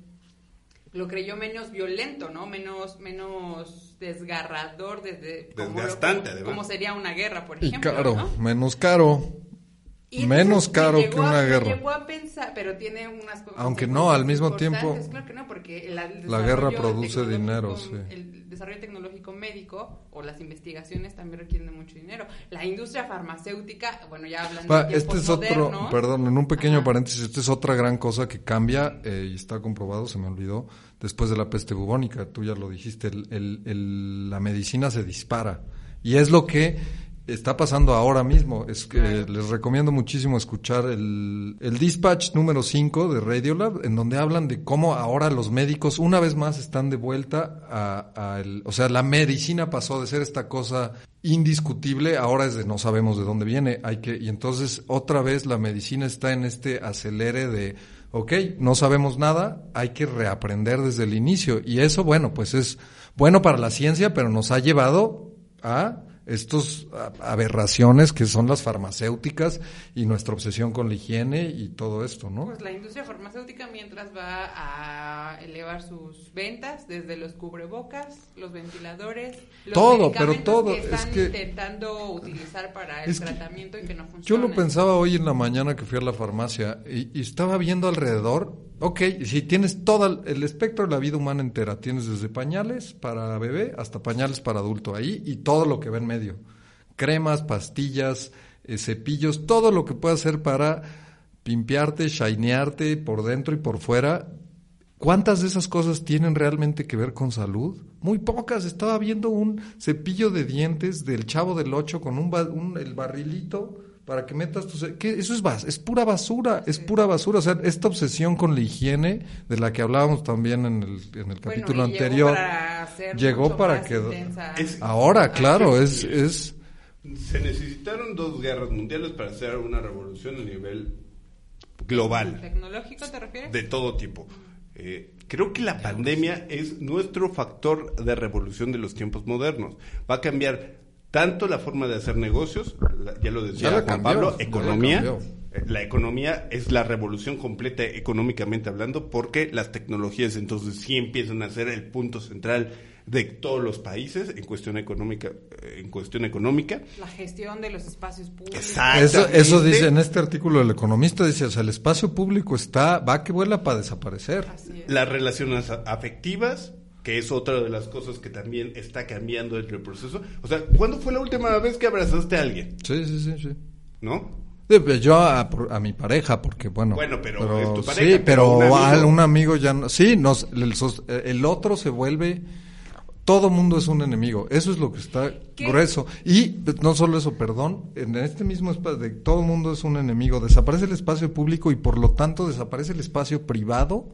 Speaker 3: lo creyó menos violento, ¿no? Menos menos desgarrador desde
Speaker 2: desgastante,
Speaker 3: como, como sería una guerra, por ejemplo,
Speaker 1: y caro, menos caro. Menos caro que una guerra.
Speaker 3: Llegó a pensar, pero tiene unas
Speaker 1: Aunque no, al mismo tiempo.
Speaker 3: Claro que no, porque
Speaker 1: la guerra produce dinero, sí.
Speaker 3: El desarrollo tecnológico médico o las investigaciones también requieren mucho dinero. La industria farmacéutica, bueno, ya hablando de
Speaker 1: Este es otro, perdón, en un pequeño paréntesis, esta es otra gran cosa que cambia eh, y está comprobado, se me olvidó, después de la peste bubónica, tú ya lo dijiste, el, el, la medicina se dispara. Y es lo que está pasando ahora mismo. Es que les recomiendo muchísimo escuchar el, el dispatch número 5 de Radiolab, en donde hablan de cómo ahora los médicos una vez más están de vuelta a, el, o sea, la medicina pasó de ser esta cosa indiscutible, ahora es de no sabemos de dónde viene, hay que, y entonces otra vez la medicina está en este acelere de, ok, no sabemos nada, hay que reaprender desde el inicio, y eso, bueno, pues es bueno para la ciencia, pero nos ha llevado a estos aberraciones que son las farmacéuticas y nuestra obsesión con la higiene y todo esto, ¿no?
Speaker 3: Pues la industria farmacéutica mientras va a elevar sus ventas desde los cubrebocas, los ventiladores, los
Speaker 1: todo, pero todo
Speaker 3: que están
Speaker 1: es que
Speaker 3: intentando utilizar para el tratamiento y que no funciona.
Speaker 1: Yo lo pensaba hoy en la mañana que fui a la farmacia y, y estaba viendo alrededor Ok, si tienes todo el espectro de la vida humana entera, tienes desde pañales para bebé hasta pañales para adulto ahí y todo lo que va en Cremas, pastillas, eh, cepillos, todo lo que pueda hacer para pimpearte, shinearte por dentro y por fuera. ¿Cuántas de esas cosas tienen realmente que ver con salud? Muy pocas. Estaba viendo un cepillo de dientes del chavo del ocho con un, un el barrilito para que metas tus... ¿qué? Eso es, es pura basura, es pura basura. O sea, esta obsesión con la higiene, de la que hablábamos también en el, en el capítulo anterior, llegó para, que... ahora, claro, es, es...
Speaker 2: Se necesitaron dos guerras mundiales para hacer una revolución a nivel global.
Speaker 3: ¿Tecnológico te refieres?
Speaker 2: De todo tipo. Eh, creo que la pandemia es nuestro factor de revolución de los tiempos modernos. Va a cambiar tanto la forma de hacer negocios, la- ya lo decía
Speaker 1: Ya
Speaker 2: Juan
Speaker 1: cambió,
Speaker 2: Pablo, economía. Eh, La economía es la revolución completa económicamente hablando porque las tecnologías entonces sí empiezan a ser el punto central de todos los países en cuestión económica eh, en cuestión económica
Speaker 3: La gestión de los espacios públicos.
Speaker 2: Exacto.
Speaker 1: Eso, eso dice en este artículo del economista, dice, o sea, el espacio público está, va que vuela para desaparecer.
Speaker 3: Así es.
Speaker 2: las relaciones afectivas que es otra de las cosas que también está cambiando dentro del proceso o sea ¿cuándo fue la última vez que abrazaste a alguien?
Speaker 1: Sí, sí, sí, sí.
Speaker 2: ¿no?
Speaker 1: Sí, pues Yo a, por- a mi pareja, porque bueno.
Speaker 2: Bueno, pero es tu pareja,
Speaker 1: Sí,
Speaker 2: pero
Speaker 1: pero,
Speaker 2: un amigo.
Speaker 1: a un amigo ya no. Sí, nos, el, otro se vuelve. Todo mundo es un enemigo. Eso es lo que está
Speaker 3: ¿Qué?
Speaker 1: grueso. Y pues, no solo eso, perdón. En este mismo espacio de todo mundo es un enemigo. Desaparece el espacio público y por lo tanto desaparece el espacio privado.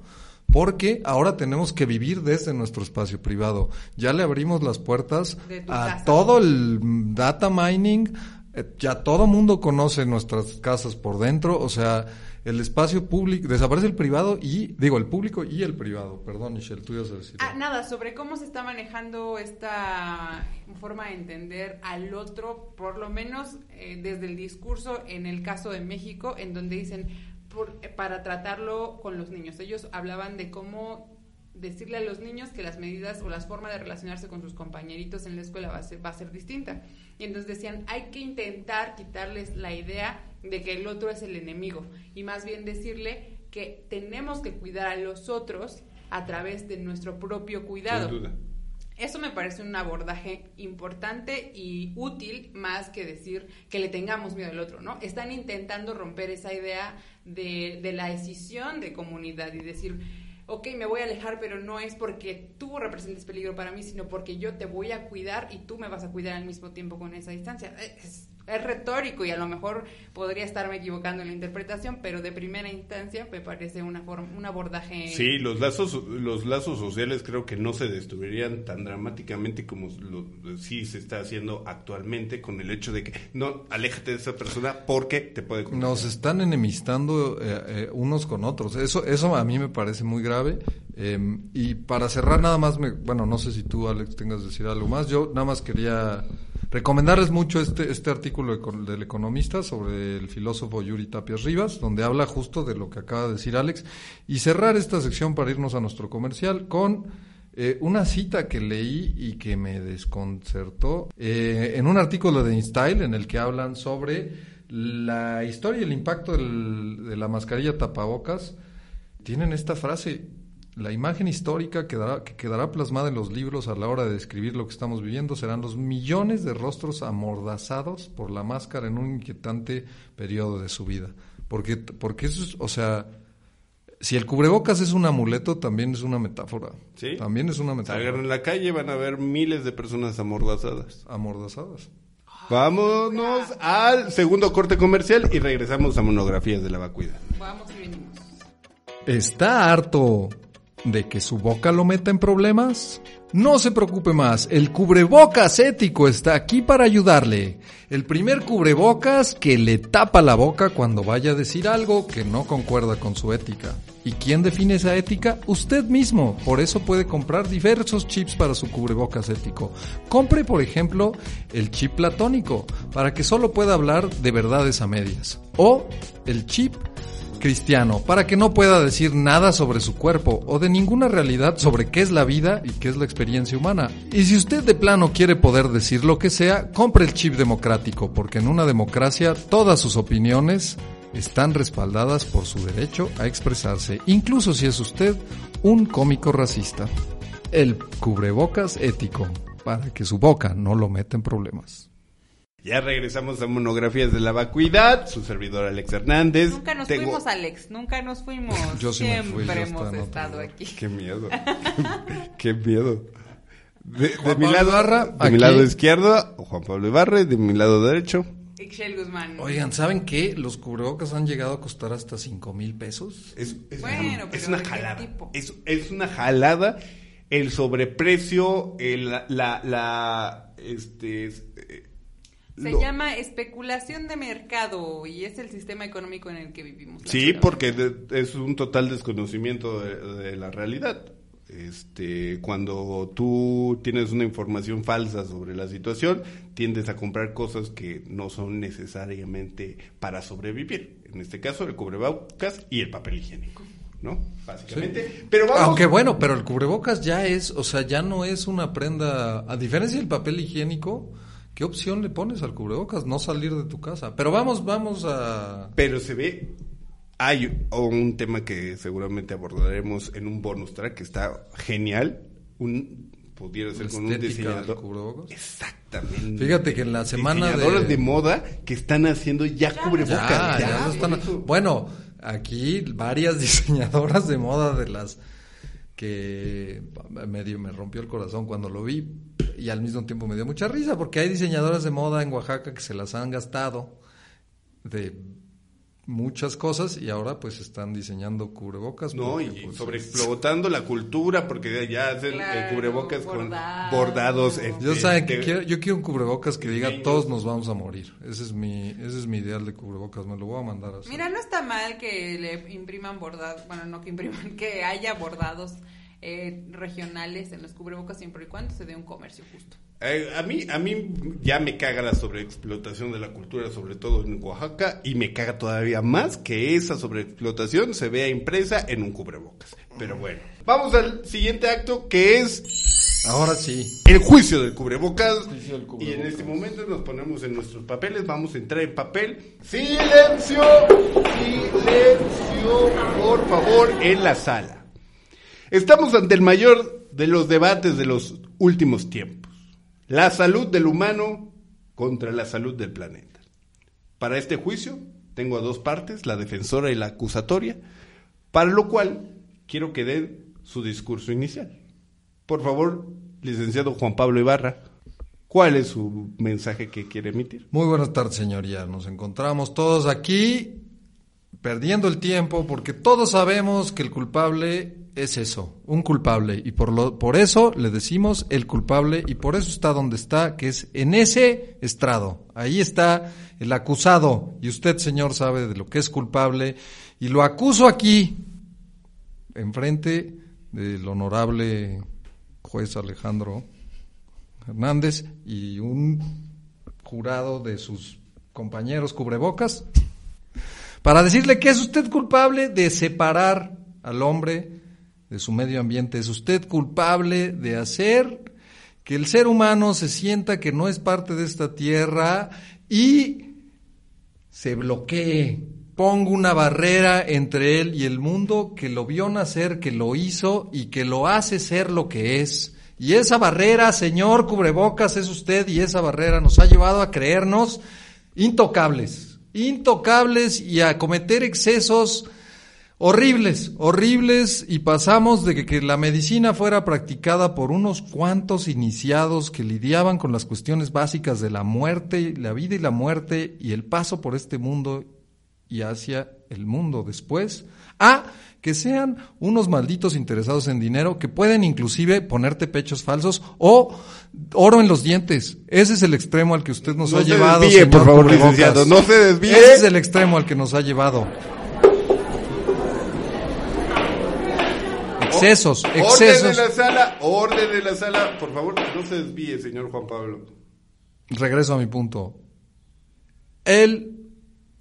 Speaker 1: Porque ahora tenemos que vivir desde nuestro espacio privado. Ya le abrimos las puertas a
Speaker 3: casa.
Speaker 1: todo el data mining, eh, ya todo mundo conoce nuestras casas por dentro, o sea, el espacio público, desaparece el privado y, digo, el público y el privado. Perdón, Michelle, tú ibas a decir.
Speaker 3: Ah, nada, sobre cómo se está manejando esta forma de entender al otro, por lo menos eh, desde el discurso en el caso de México, en donde dicen por- eh, para tratarlo con los niños. Ellos hablaban de cómo decirle a los niños que las medidas o las formas de relacionarse con sus compañeritos en la escuela va a ser, va a ser distinta. Y entonces decían, hay que intentar quitarles la idea de que el otro es el enemigo y más bien decirle que tenemos que cuidar a los otros a través de nuestro propio cuidado.
Speaker 2: Sin duda.
Speaker 3: Eso me parece un abordaje importante y útil más que decir que le tengamos miedo al otro, ¿no? Están intentando romper esa idea de, de la decisión de comunidad y decir, ok, me voy a alejar, pero no es porque tú representes peligro para mí, sino porque yo te voy a cuidar y tú me vas a cuidar al mismo tiempo con esa distancia. Es, es retórico y a lo mejor podría estarme equivocando en la interpretación, pero de primera instancia me parece una forma, un abordaje...
Speaker 2: Sí, los lazos, los lazos sociales creo que no se destruirían tan dramáticamente como lo, sí se está haciendo actualmente con el hecho de que no, aléjate de esa persona porque te puede.
Speaker 1: Nos están enemistando eh, eh, unos con otros. Eso, eso a mí me parece muy grave. Eh, y para cerrar nada más, me, bueno, no sé si tú, Alex, tengas que decir algo más. Yo nada más quería recomendarles mucho este, este artículo de- del economista sobre el filósofo Yuri Tapias Rivas, donde habla justo de lo que acaba de decir Alex. Y cerrar esta sección para irnos a nuestro comercial con... Eh, una cita que leí y que me desconcertó eh, en un artículo de InStyle en el que hablan sobre la historia y el impacto de la mascarilla tapabocas. Tienen esta frase, la imagen histórica quedará, que quedará plasmada en los libros a la hora de describir lo que estamos viviendo serán los millones de rostros amordazados por la máscara en un inquietante periodo de su vida. Porque, porque eso es, o sea, si el cubrebocas es un amuleto, también es una metáfora.
Speaker 2: Sí.
Speaker 1: También es una
Speaker 2: Salgan
Speaker 1: metáfora.
Speaker 2: en la calle van a ver miles de personas amordazadas.
Speaker 1: Amordazadas.
Speaker 2: Vámonos al segundo corte comercial y regresamos a monografías de la vacuidad.
Speaker 3: Vamos y venimos.
Speaker 1: ¿Está harto de que su boca lo meta en problemas? No se preocupe más, el cubrebocas ético está aquí para ayudarle. El primer cubrebocas que le tapa la boca cuando vaya a decir algo que no concuerda con su ética. ¿Y quién define esa ética? Usted mismo. Por eso puede comprar diversos chips para su cubrebocas ético. Compre, por ejemplo, el chip platónico, para que solo pueda hablar de verdades a medias. O el chip cristiano, para que no pueda decir nada sobre su cuerpo o de ninguna realidad sobre qué es la vida y qué es la experiencia humana. Y si usted de plano quiere poder decir lo que sea, compre el chip democrático, porque en una democracia todas sus opiniones están respaldadas por su derecho a expresarse, incluso si es usted un cómico racista. El cubrebocas ético, para que su boca no lo meta en problemas.
Speaker 2: Ya regresamos a monografías de la vacuidad. Su servidor Alex Hernández.
Speaker 3: Nunca nos
Speaker 2: Tengo-
Speaker 3: fuimos, Alex, nunca nos fuimos.
Speaker 1: Yo sí me fui,
Speaker 3: Siempre
Speaker 1: yo
Speaker 3: hemos estado aquí.
Speaker 2: Qué miedo. Qué miedo. De, mi lado,
Speaker 1: Ibarra,
Speaker 2: de mi lado izquierdo, Juan Pablo Ibarra, y de mi lado derecho.
Speaker 3: Ixchel Guzmán.
Speaker 1: Oigan, ¿saben qué? Los cubrebocas han llegado a costar hasta 5 mil pesos.
Speaker 2: Es, es
Speaker 3: Bueno,
Speaker 2: una,
Speaker 3: pero
Speaker 2: es una
Speaker 3: ¿de qué
Speaker 2: jalada.
Speaker 3: tipo?
Speaker 2: Es, es una jalada. El sobreprecio, el, la, la, este, es-
Speaker 3: Se
Speaker 2: lo-
Speaker 3: llama especulación de mercado y es el sistema económico en el que vivimos.
Speaker 2: Sí, porque de- es un total desconocimiento de, de la realidad. Este, cuando tú tienes una información falsa sobre la situación, tiendes a comprar cosas que no son necesariamente para sobrevivir. En este caso, el cubrebocas y el papel higiénico, ¿no? Básicamente. Pero vamos.
Speaker 1: Aunque bueno, pero el cubrebocas ya es, o sea, ya no es una prenda, a diferencia del papel higiénico, ¿qué opción le pones al cubrebocas? No salir de tu casa. Pero vamos, vamos a...
Speaker 2: Pero se ve. Hay un tema que seguramente abordaremos en un bonus track que está genial. Un, pudiera ser con un diseñador.
Speaker 1: cubrebocas.
Speaker 2: Exactamente.
Speaker 1: Fíjate que en la semana
Speaker 2: Diseñadores
Speaker 1: de-
Speaker 2: de... moda que están haciendo ya, cubrebocas.
Speaker 1: Ya,
Speaker 2: ya,
Speaker 1: están-. Bueno, aquí varias diseñadoras de moda de las que medio me rompió el corazón cuando lo vi y al mismo tiempo me dio mucha risa porque hay diseñadoras de moda en Oaxaca que se las han gastado de muchas cosas y ahora pues están diseñando cubrebocas.
Speaker 2: No,
Speaker 1: porque,
Speaker 2: y
Speaker 1: pues,
Speaker 2: sobreexplotando la cultura porque ya hacen
Speaker 3: Claro,
Speaker 2: cubrebocas
Speaker 3: bordado.
Speaker 2: con bordados. este,
Speaker 1: Yo saben que quiero, yo quiero un cubrebocas que diga
Speaker 2: Niños.
Speaker 1: todos nos vamos a morir. Ese es mi ese es mi ideal de cubrebocas, me lo voy a mandar así.
Speaker 3: Mira, no está mal que le impriman bordados, bueno, no que impriman, que haya bordados eh, regionales en los cubrebocas siempre y cuando se dé un comercio justo.
Speaker 2: Eh, a mí a mí ya me caga la sobreexplotación de la cultura, sobre todo en Oaxaca, y me caga todavía más que esa sobreexplotación se vea impresa en un cubrebocas. Pero bueno, vamos al siguiente acto que es
Speaker 1: Ahora sí.
Speaker 2: el juicio del cubrebocas.
Speaker 1: Juicio del
Speaker 2: Y en este momento nos ponemos en nuestros papeles, vamos a entrar en papel. Silencio, silencio, por favor, en la sala. Estamos ante el mayor de los debates de los últimos tiempos. La salud del humano contra la salud del planeta. Para este juicio tengo a dos partes, la defensora y la acusatoria, para lo cual quiero que den su discurso inicial. Por favor, licenciado Juan Pablo Ibarra, ¿cuál es su mensaje que quiere emitir?
Speaker 1: Muy buenas tardes, señoría. Nos encontramos todos aquí perdiendo el tiempo porque todos sabemos que el culpable es eso, un culpable. Y por, lo, por eso le decimos el culpable y por eso está donde está, que es en ese estrado. Ahí está el acusado. Y usted, señor, sabe de lo que es culpable. Y lo acuso aquí, enfrente del honorable juez Alejandro Hernández y un jurado de sus compañeros cubrebocas para decirle que es usted culpable de separar al hombre de su medio ambiente, es usted culpable de hacer que el ser humano se sienta que no es parte de esta tierra y se bloquee, ponga una barrera entre él y el mundo que lo vio nacer, que lo hizo y que lo hace ser lo que es. Y esa barrera, señor cubrebocas, es usted y esa barrera nos ha llevado a creernos intocables, intocables y a cometer excesos horribles, horribles y pasamos de que, que la medicina fuera practicada por unos cuantos iniciados que lidiaban con las cuestiones básicas de la muerte, la vida y la muerte y el paso por este mundo y hacia el mundo después, a que sean unos malditos interesados en dinero que pueden inclusive ponerte pechos falsos o oro en los dientes. Ese es el extremo al que usted nos
Speaker 2: No
Speaker 1: ha
Speaker 2: se
Speaker 1: llevado.
Speaker 2: desvíe,
Speaker 1: señor
Speaker 2: por favor, licenciado, no se desvíe.
Speaker 1: Ese es el extremo al que nos ha llevado. Excesos,
Speaker 2: Orden
Speaker 1: excesos.
Speaker 2: de la sala, orden de la sala. Por favor, no se desvíe, señor Juan Pablo.
Speaker 1: Regreso a mi punto. El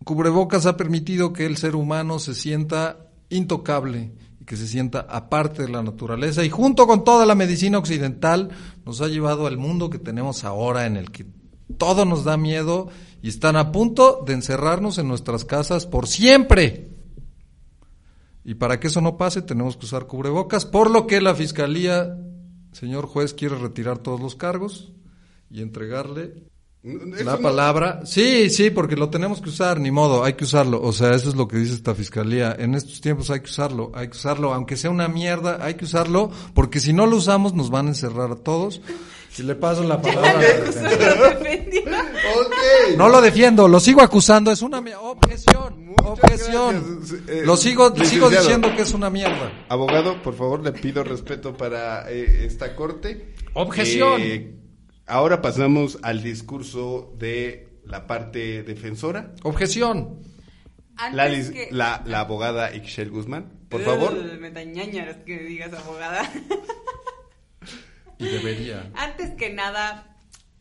Speaker 1: cubrebocas ha permitido que el ser humano se sienta intocable y que se sienta aparte de la naturaleza y junto con toda la medicina occidental nos ha llevado al mundo que tenemos ahora en el que todo nos da miedo y están a punto de encerrarnos en nuestras casas por siempre. Y para que eso no pase tenemos que usar cubrebocas, por lo que la Fiscalía, señor juez, quiere retirar todos los cargos y entregarle
Speaker 2: Eso
Speaker 1: la
Speaker 2: no-
Speaker 1: palabra. Sí, sí, porque lo tenemos que usar, ni modo, hay que usarlo. O sea, eso es lo que dice esta fiscalía. En estos tiempos hay que usarlo, hay que usarlo, aunque sea una mierda, hay que usarlo, porque si no lo usamos nos van a encerrar a todos. Y le paso la palabra. a la defensa.
Speaker 3: Lo defendió.
Speaker 2: Ok.
Speaker 1: No lo defiendo, lo sigo acusando, es una mierda. Objeción,
Speaker 2: Muchas
Speaker 1: objeción.
Speaker 2: gracias, eh,
Speaker 1: Lo sigo, sigo diciendo que es una mierda.
Speaker 2: Abogado, por favor, le pido respeto para eh, esta corte.
Speaker 1: Objeción.
Speaker 2: Eh, Ahora pasamos al discurso de la parte defensora.
Speaker 1: Objeción.
Speaker 2: La, lis-
Speaker 3: que-
Speaker 2: la, la abogada Ixchel Guzmán, por favor.
Speaker 3: Me que digas abogada.
Speaker 1: Y debería.
Speaker 3: Antes que nada,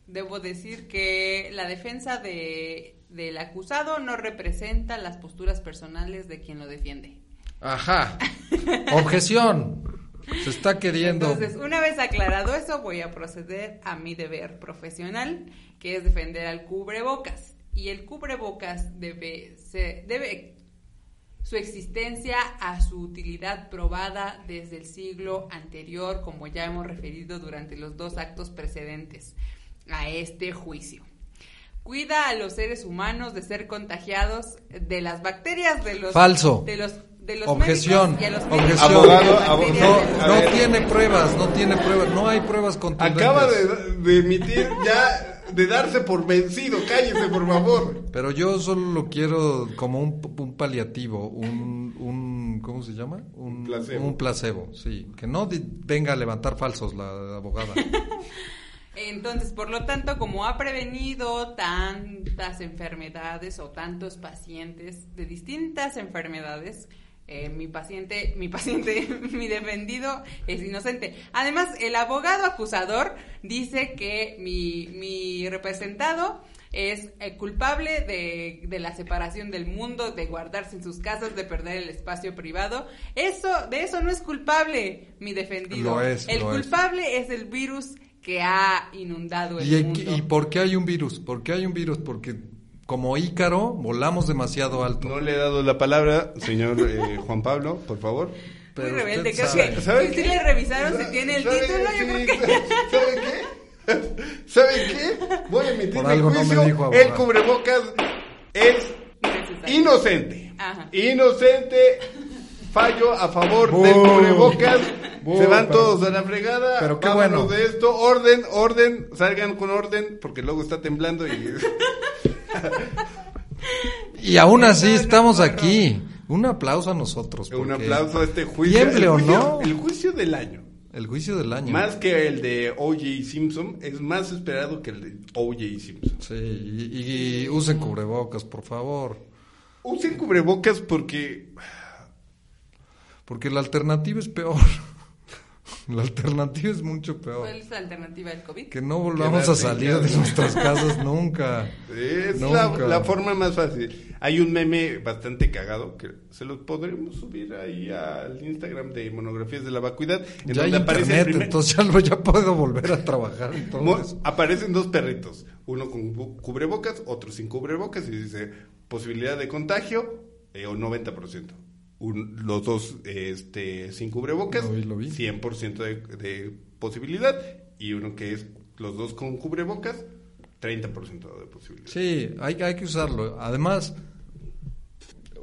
Speaker 3: debo decir que la defensa de, del acusado no representa las posturas personales de quien lo defiende.
Speaker 1: Ajá. Objeción. Se está queriendo.
Speaker 3: Entonces, una vez aclarado eso, voy a proceder a mi deber profesional, que es defender al cubrebocas. Y el cubrebocas debe, se, debe su existencia a su utilidad probada desde el siglo anterior, como ya hemos referido durante los dos actos precedentes a este juicio. Cuida a los seres humanos de ser contagiados de las bacterias de los
Speaker 1: Falso.
Speaker 3: de los de los
Speaker 1: Objeción.
Speaker 3: y a los
Speaker 1: Objeción.
Speaker 2: Abogado,
Speaker 3: bacterias
Speaker 2: abogado,
Speaker 1: No tiene pruebas, no tiene pruebas, no hay pruebas contundentes.
Speaker 2: Acaba de, de emitir ya, de darse por vencido. Cállese, por favor.
Speaker 1: Pero yo solo lo quiero como un, un paliativo, un, un ¿cómo se llama? Un
Speaker 2: Placebo.
Speaker 1: Un placebo, sí. Que no venga a levantar falsos la abogada.
Speaker 3: Entonces, por lo tanto, como ha prevenido tantas enfermedades o tantos pacientes de distintas enfermedades, eh, mi paciente, mi paciente, mi defendido es inocente. Además, el abogado acusador dice que mi, mi representado es eh, culpable de, de la separación del mundo, de guardarse en sus casas, de perder el espacio privado. Eso, de eso no es culpable mi defendido.
Speaker 1: Lo es,
Speaker 3: el
Speaker 1: lo es.
Speaker 3: culpable es el virus que ha inundado el
Speaker 1: ¿Y,
Speaker 3: mundo.
Speaker 1: ¿Y por qué hay un virus? ¿Por qué hay un virus? Porque como Ícaro volamos demasiado alto.
Speaker 2: No le he dado la palabra, señor eh, Juan Pablo, por favor.
Speaker 3: Muy rebelde, creo
Speaker 1: sabe.
Speaker 3: que
Speaker 2: ¿Sabe
Speaker 3: si
Speaker 2: qué?
Speaker 3: le revisaron si tiene el
Speaker 2: ¿Sabe-
Speaker 3: título, yo
Speaker 2: sí,
Speaker 3: creo que
Speaker 2: ¿Sabe qué? ¿Sabe qué? Voy a emitir
Speaker 1: Por
Speaker 2: mi
Speaker 1: algo no me
Speaker 2: juicio.
Speaker 1: dijo
Speaker 2: el cubrebocas es inocente.
Speaker 3: Ajá.
Speaker 2: Inocente. Fallo a favor del cubrebocas. Se van todos a la fregada.
Speaker 1: pero qué
Speaker 2: Vámonos
Speaker 1: bueno.
Speaker 2: de esto. Orden, orden. Salgan con orden porque luego está temblando y...
Speaker 1: Y aún así
Speaker 3: No, no,
Speaker 1: estamos
Speaker 3: no,
Speaker 1: aquí. Un aplauso a nosotros.
Speaker 2: Un aplauso a este juicio.
Speaker 1: Tiemble
Speaker 2: el
Speaker 1: o
Speaker 2: juicio,
Speaker 1: no.
Speaker 2: El juicio del año.
Speaker 1: El juicio del año.
Speaker 2: Más que el de O.J. Simpson, es más esperado que el de O.J. Simpson.
Speaker 1: Sí, y, y usen cubrebocas, por favor.
Speaker 2: Usen cubrebocas porque
Speaker 1: Porque la alternativa es peor. La alternativa es mucho peor.
Speaker 3: ¿Cuál es la alternativa del COVID?
Speaker 1: Que no volvamos a salir de nuestras casas nunca.
Speaker 2: es la,
Speaker 1: Nunca.
Speaker 2: la forma más fácil. Hay un meme bastante cagado que se lo podremos subir ahí al Instagram de Monografías de la Vacuidad. En
Speaker 1: Ya hay
Speaker 2: donde aparece el
Speaker 1: internet,
Speaker 2: primer-
Speaker 1: entonces ya, lo- ya puedo volver a trabajar
Speaker 2: aparecen dos perritos, uno con cubrebocas, otro sin cubrebocas, y dice posibilidad de contagio eh, o 90%. Un- los dos este, sin cubrebocas,
Speaker 1: Lo vi, lo vi.
Speaker 2: 100% de, de posibilidad, y uno que es los dos con cubrebocas, 30% de posibilidad.
Speaker 1: Sí, hay, hay que usarlo. Además,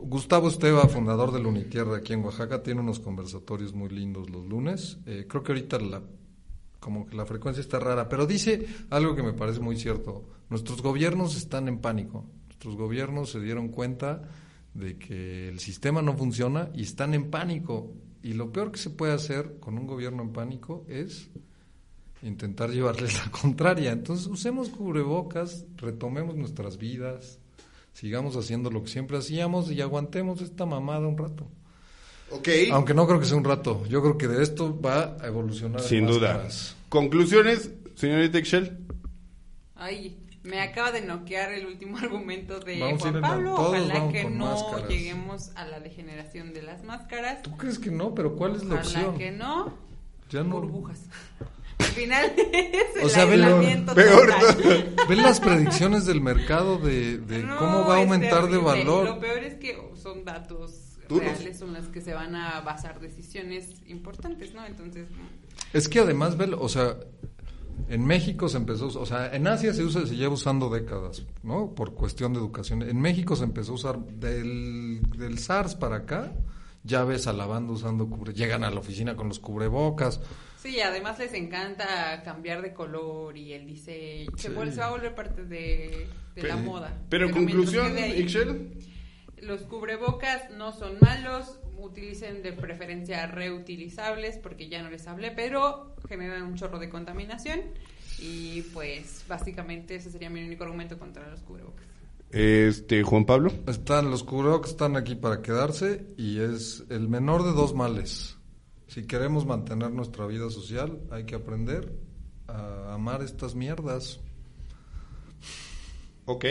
Speaker 1: Gustavo Esteva, fundador del Unitierra aquí en Oaxaca, tiene unos conversatorios muy lindos los lunes. Eh, creo que ahorita la, como que la frecuencia está rara, pero dice algo que me parece muy cierto. Nuestros gobiernos están en pánico. Nuestros gobiernos se dieron cuenta de que el sistema no funciona y están en pánico. Y lo peor que se puede hacer con un gobierno en pánico es intentar llevarles la contraria. Entonces usemos cubrebocas, retomemos nuestras vidas, sigamos haciendo lo que siempre hacíamos y aguantemos esta mamada un rato.
Speaker 2: Ok,
Speaker 1: Aunque no creo que sea un rato, yo creo que de esto va a evolucionar.
Speaker 2: sin duda. Conclusiones, señorita Excel.
Speaker 3: Ay, me acaba de noquear el último argumento de
Speaker 1: Vamos
Speaker 3: Juan Pablo.
Speaker 1: todos
Speaker 3: Ojalá que no
Speaker 1: máscaras.
Speaker 3: lleguemos a la degeneración de las máscaras.
Speaker 1: ¿Tú crees que no? Pero ¿cuál es la
Speaker 3: Ojalá
Speaker 1: opción?
Speaker 3: que no.
Speaker 1: Ya no.
Speaker 3: Burbujas. Al final es
Speaker 1: O
Speaker 3: el
Speaker 1: sea, ve lo-
Speaker 3: aislamiento
Speaker 2: peor.
Speaker 3: total.
Speaker 1: ¿Ven las predicciones del mercado de, de
Speaker 3: No,
Speaker 1: cómo va a aumentar de valor?
Speaker 3: Lo peor es que son datos
Speaker 2: Duros.
Speaker 3: reales, son las que se van a basar decisiones importantes, ¿no? Entonces,
Speaker 1: Es que además, ve, o sea, en México se empezó, o sea, en Asia se usa, se lleva usando décadas, ¿no? Por cuestión de educación. En México se empezó a usar del, del SARS para acá, ya ves a la banda usando cubre, llegan a la oficina con los cubrebocas.
Speaker 3: sí, además les encanta cambiar de color y el diseño. Se,
Speaker 1: Sí.
Speaker 3: vuelve- se va a volver parte de, de la moda.
Speaker 2: Pero
Speaker 3: mientras
Speaker 2: conclusión, Excel.
Speaker 3: Los cubrebocas no son malos, utilicen de preferencia reutilizables porque ya no les hablé, pero generan un chorro de contaminación. Y pues básicamente ese sería mi único argumento contra los cubrebocas.
Speaker 2: Este, Juan Pablo.
Speaker 1: Están los cubrebocas están aquí para quedarse y es el menor de dos males. Si queremos mantener nuestra vida social, hay que aprender a amar estas mierdas.
Speaker 2: Ok.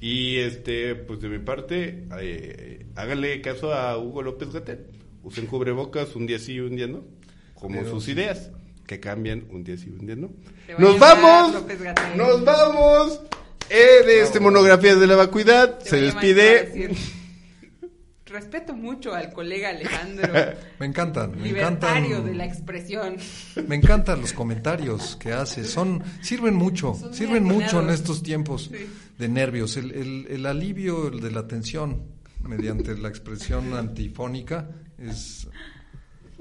Speaker 2: Y este, pues de mi parte, eh, háganle caso a Hugo López Gatel. Usen cubrebocas un día sí y un día no. Como
Speaker 1: Pero
Speaker 2: sus ideas, que cambian un día sí y un día no. ¡Nos vamos! ¡Nos vamos! Eh, de este monografía de la vacuidad.
Speaker 3: Te
Speaker 2: Se despide.
Speaker 3: Respeto mucho al colega Alejandro,
Speaker 1: Me encantan, me
Speaker 3: libertario
Speaker 1: encantan.
Speaker 3: de la expresión.
Speaker 1: Me encantan los comentarios que hace, son sirven mucho,
Speaker 3: Son
Speaker 1: sirven mucho en estos tiempos
Speaker 3: Sí.
Speaker 1: de nervios, el, el, el alivio el de la tensión mediante la expresión antifónica es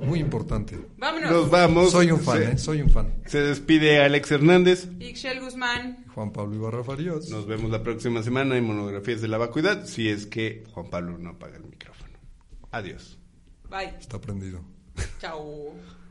Speaker 1: muy importante.
Speaker 3: Vámonos.
Speaker 2: Nos vamos.
Speaker 1: Soy un fan,
Speaker 2: Se,
Speaker 1: ¿eh? soy un fan.
Speaker 2: se despide Alex Hernández.
Speaker 3: Ixchel Guzmán.
Speaker 1: Juan Pablo Ibarra Farías.
Speaker 2: Nos vemos la próxima semana en monografías de la vacuidad. Si es que Juan Pablo no apaga el micrófono. Adiós.
Speaker 3: Bye.
Speaker 1: Está prendido.
Speaker 3: Chao.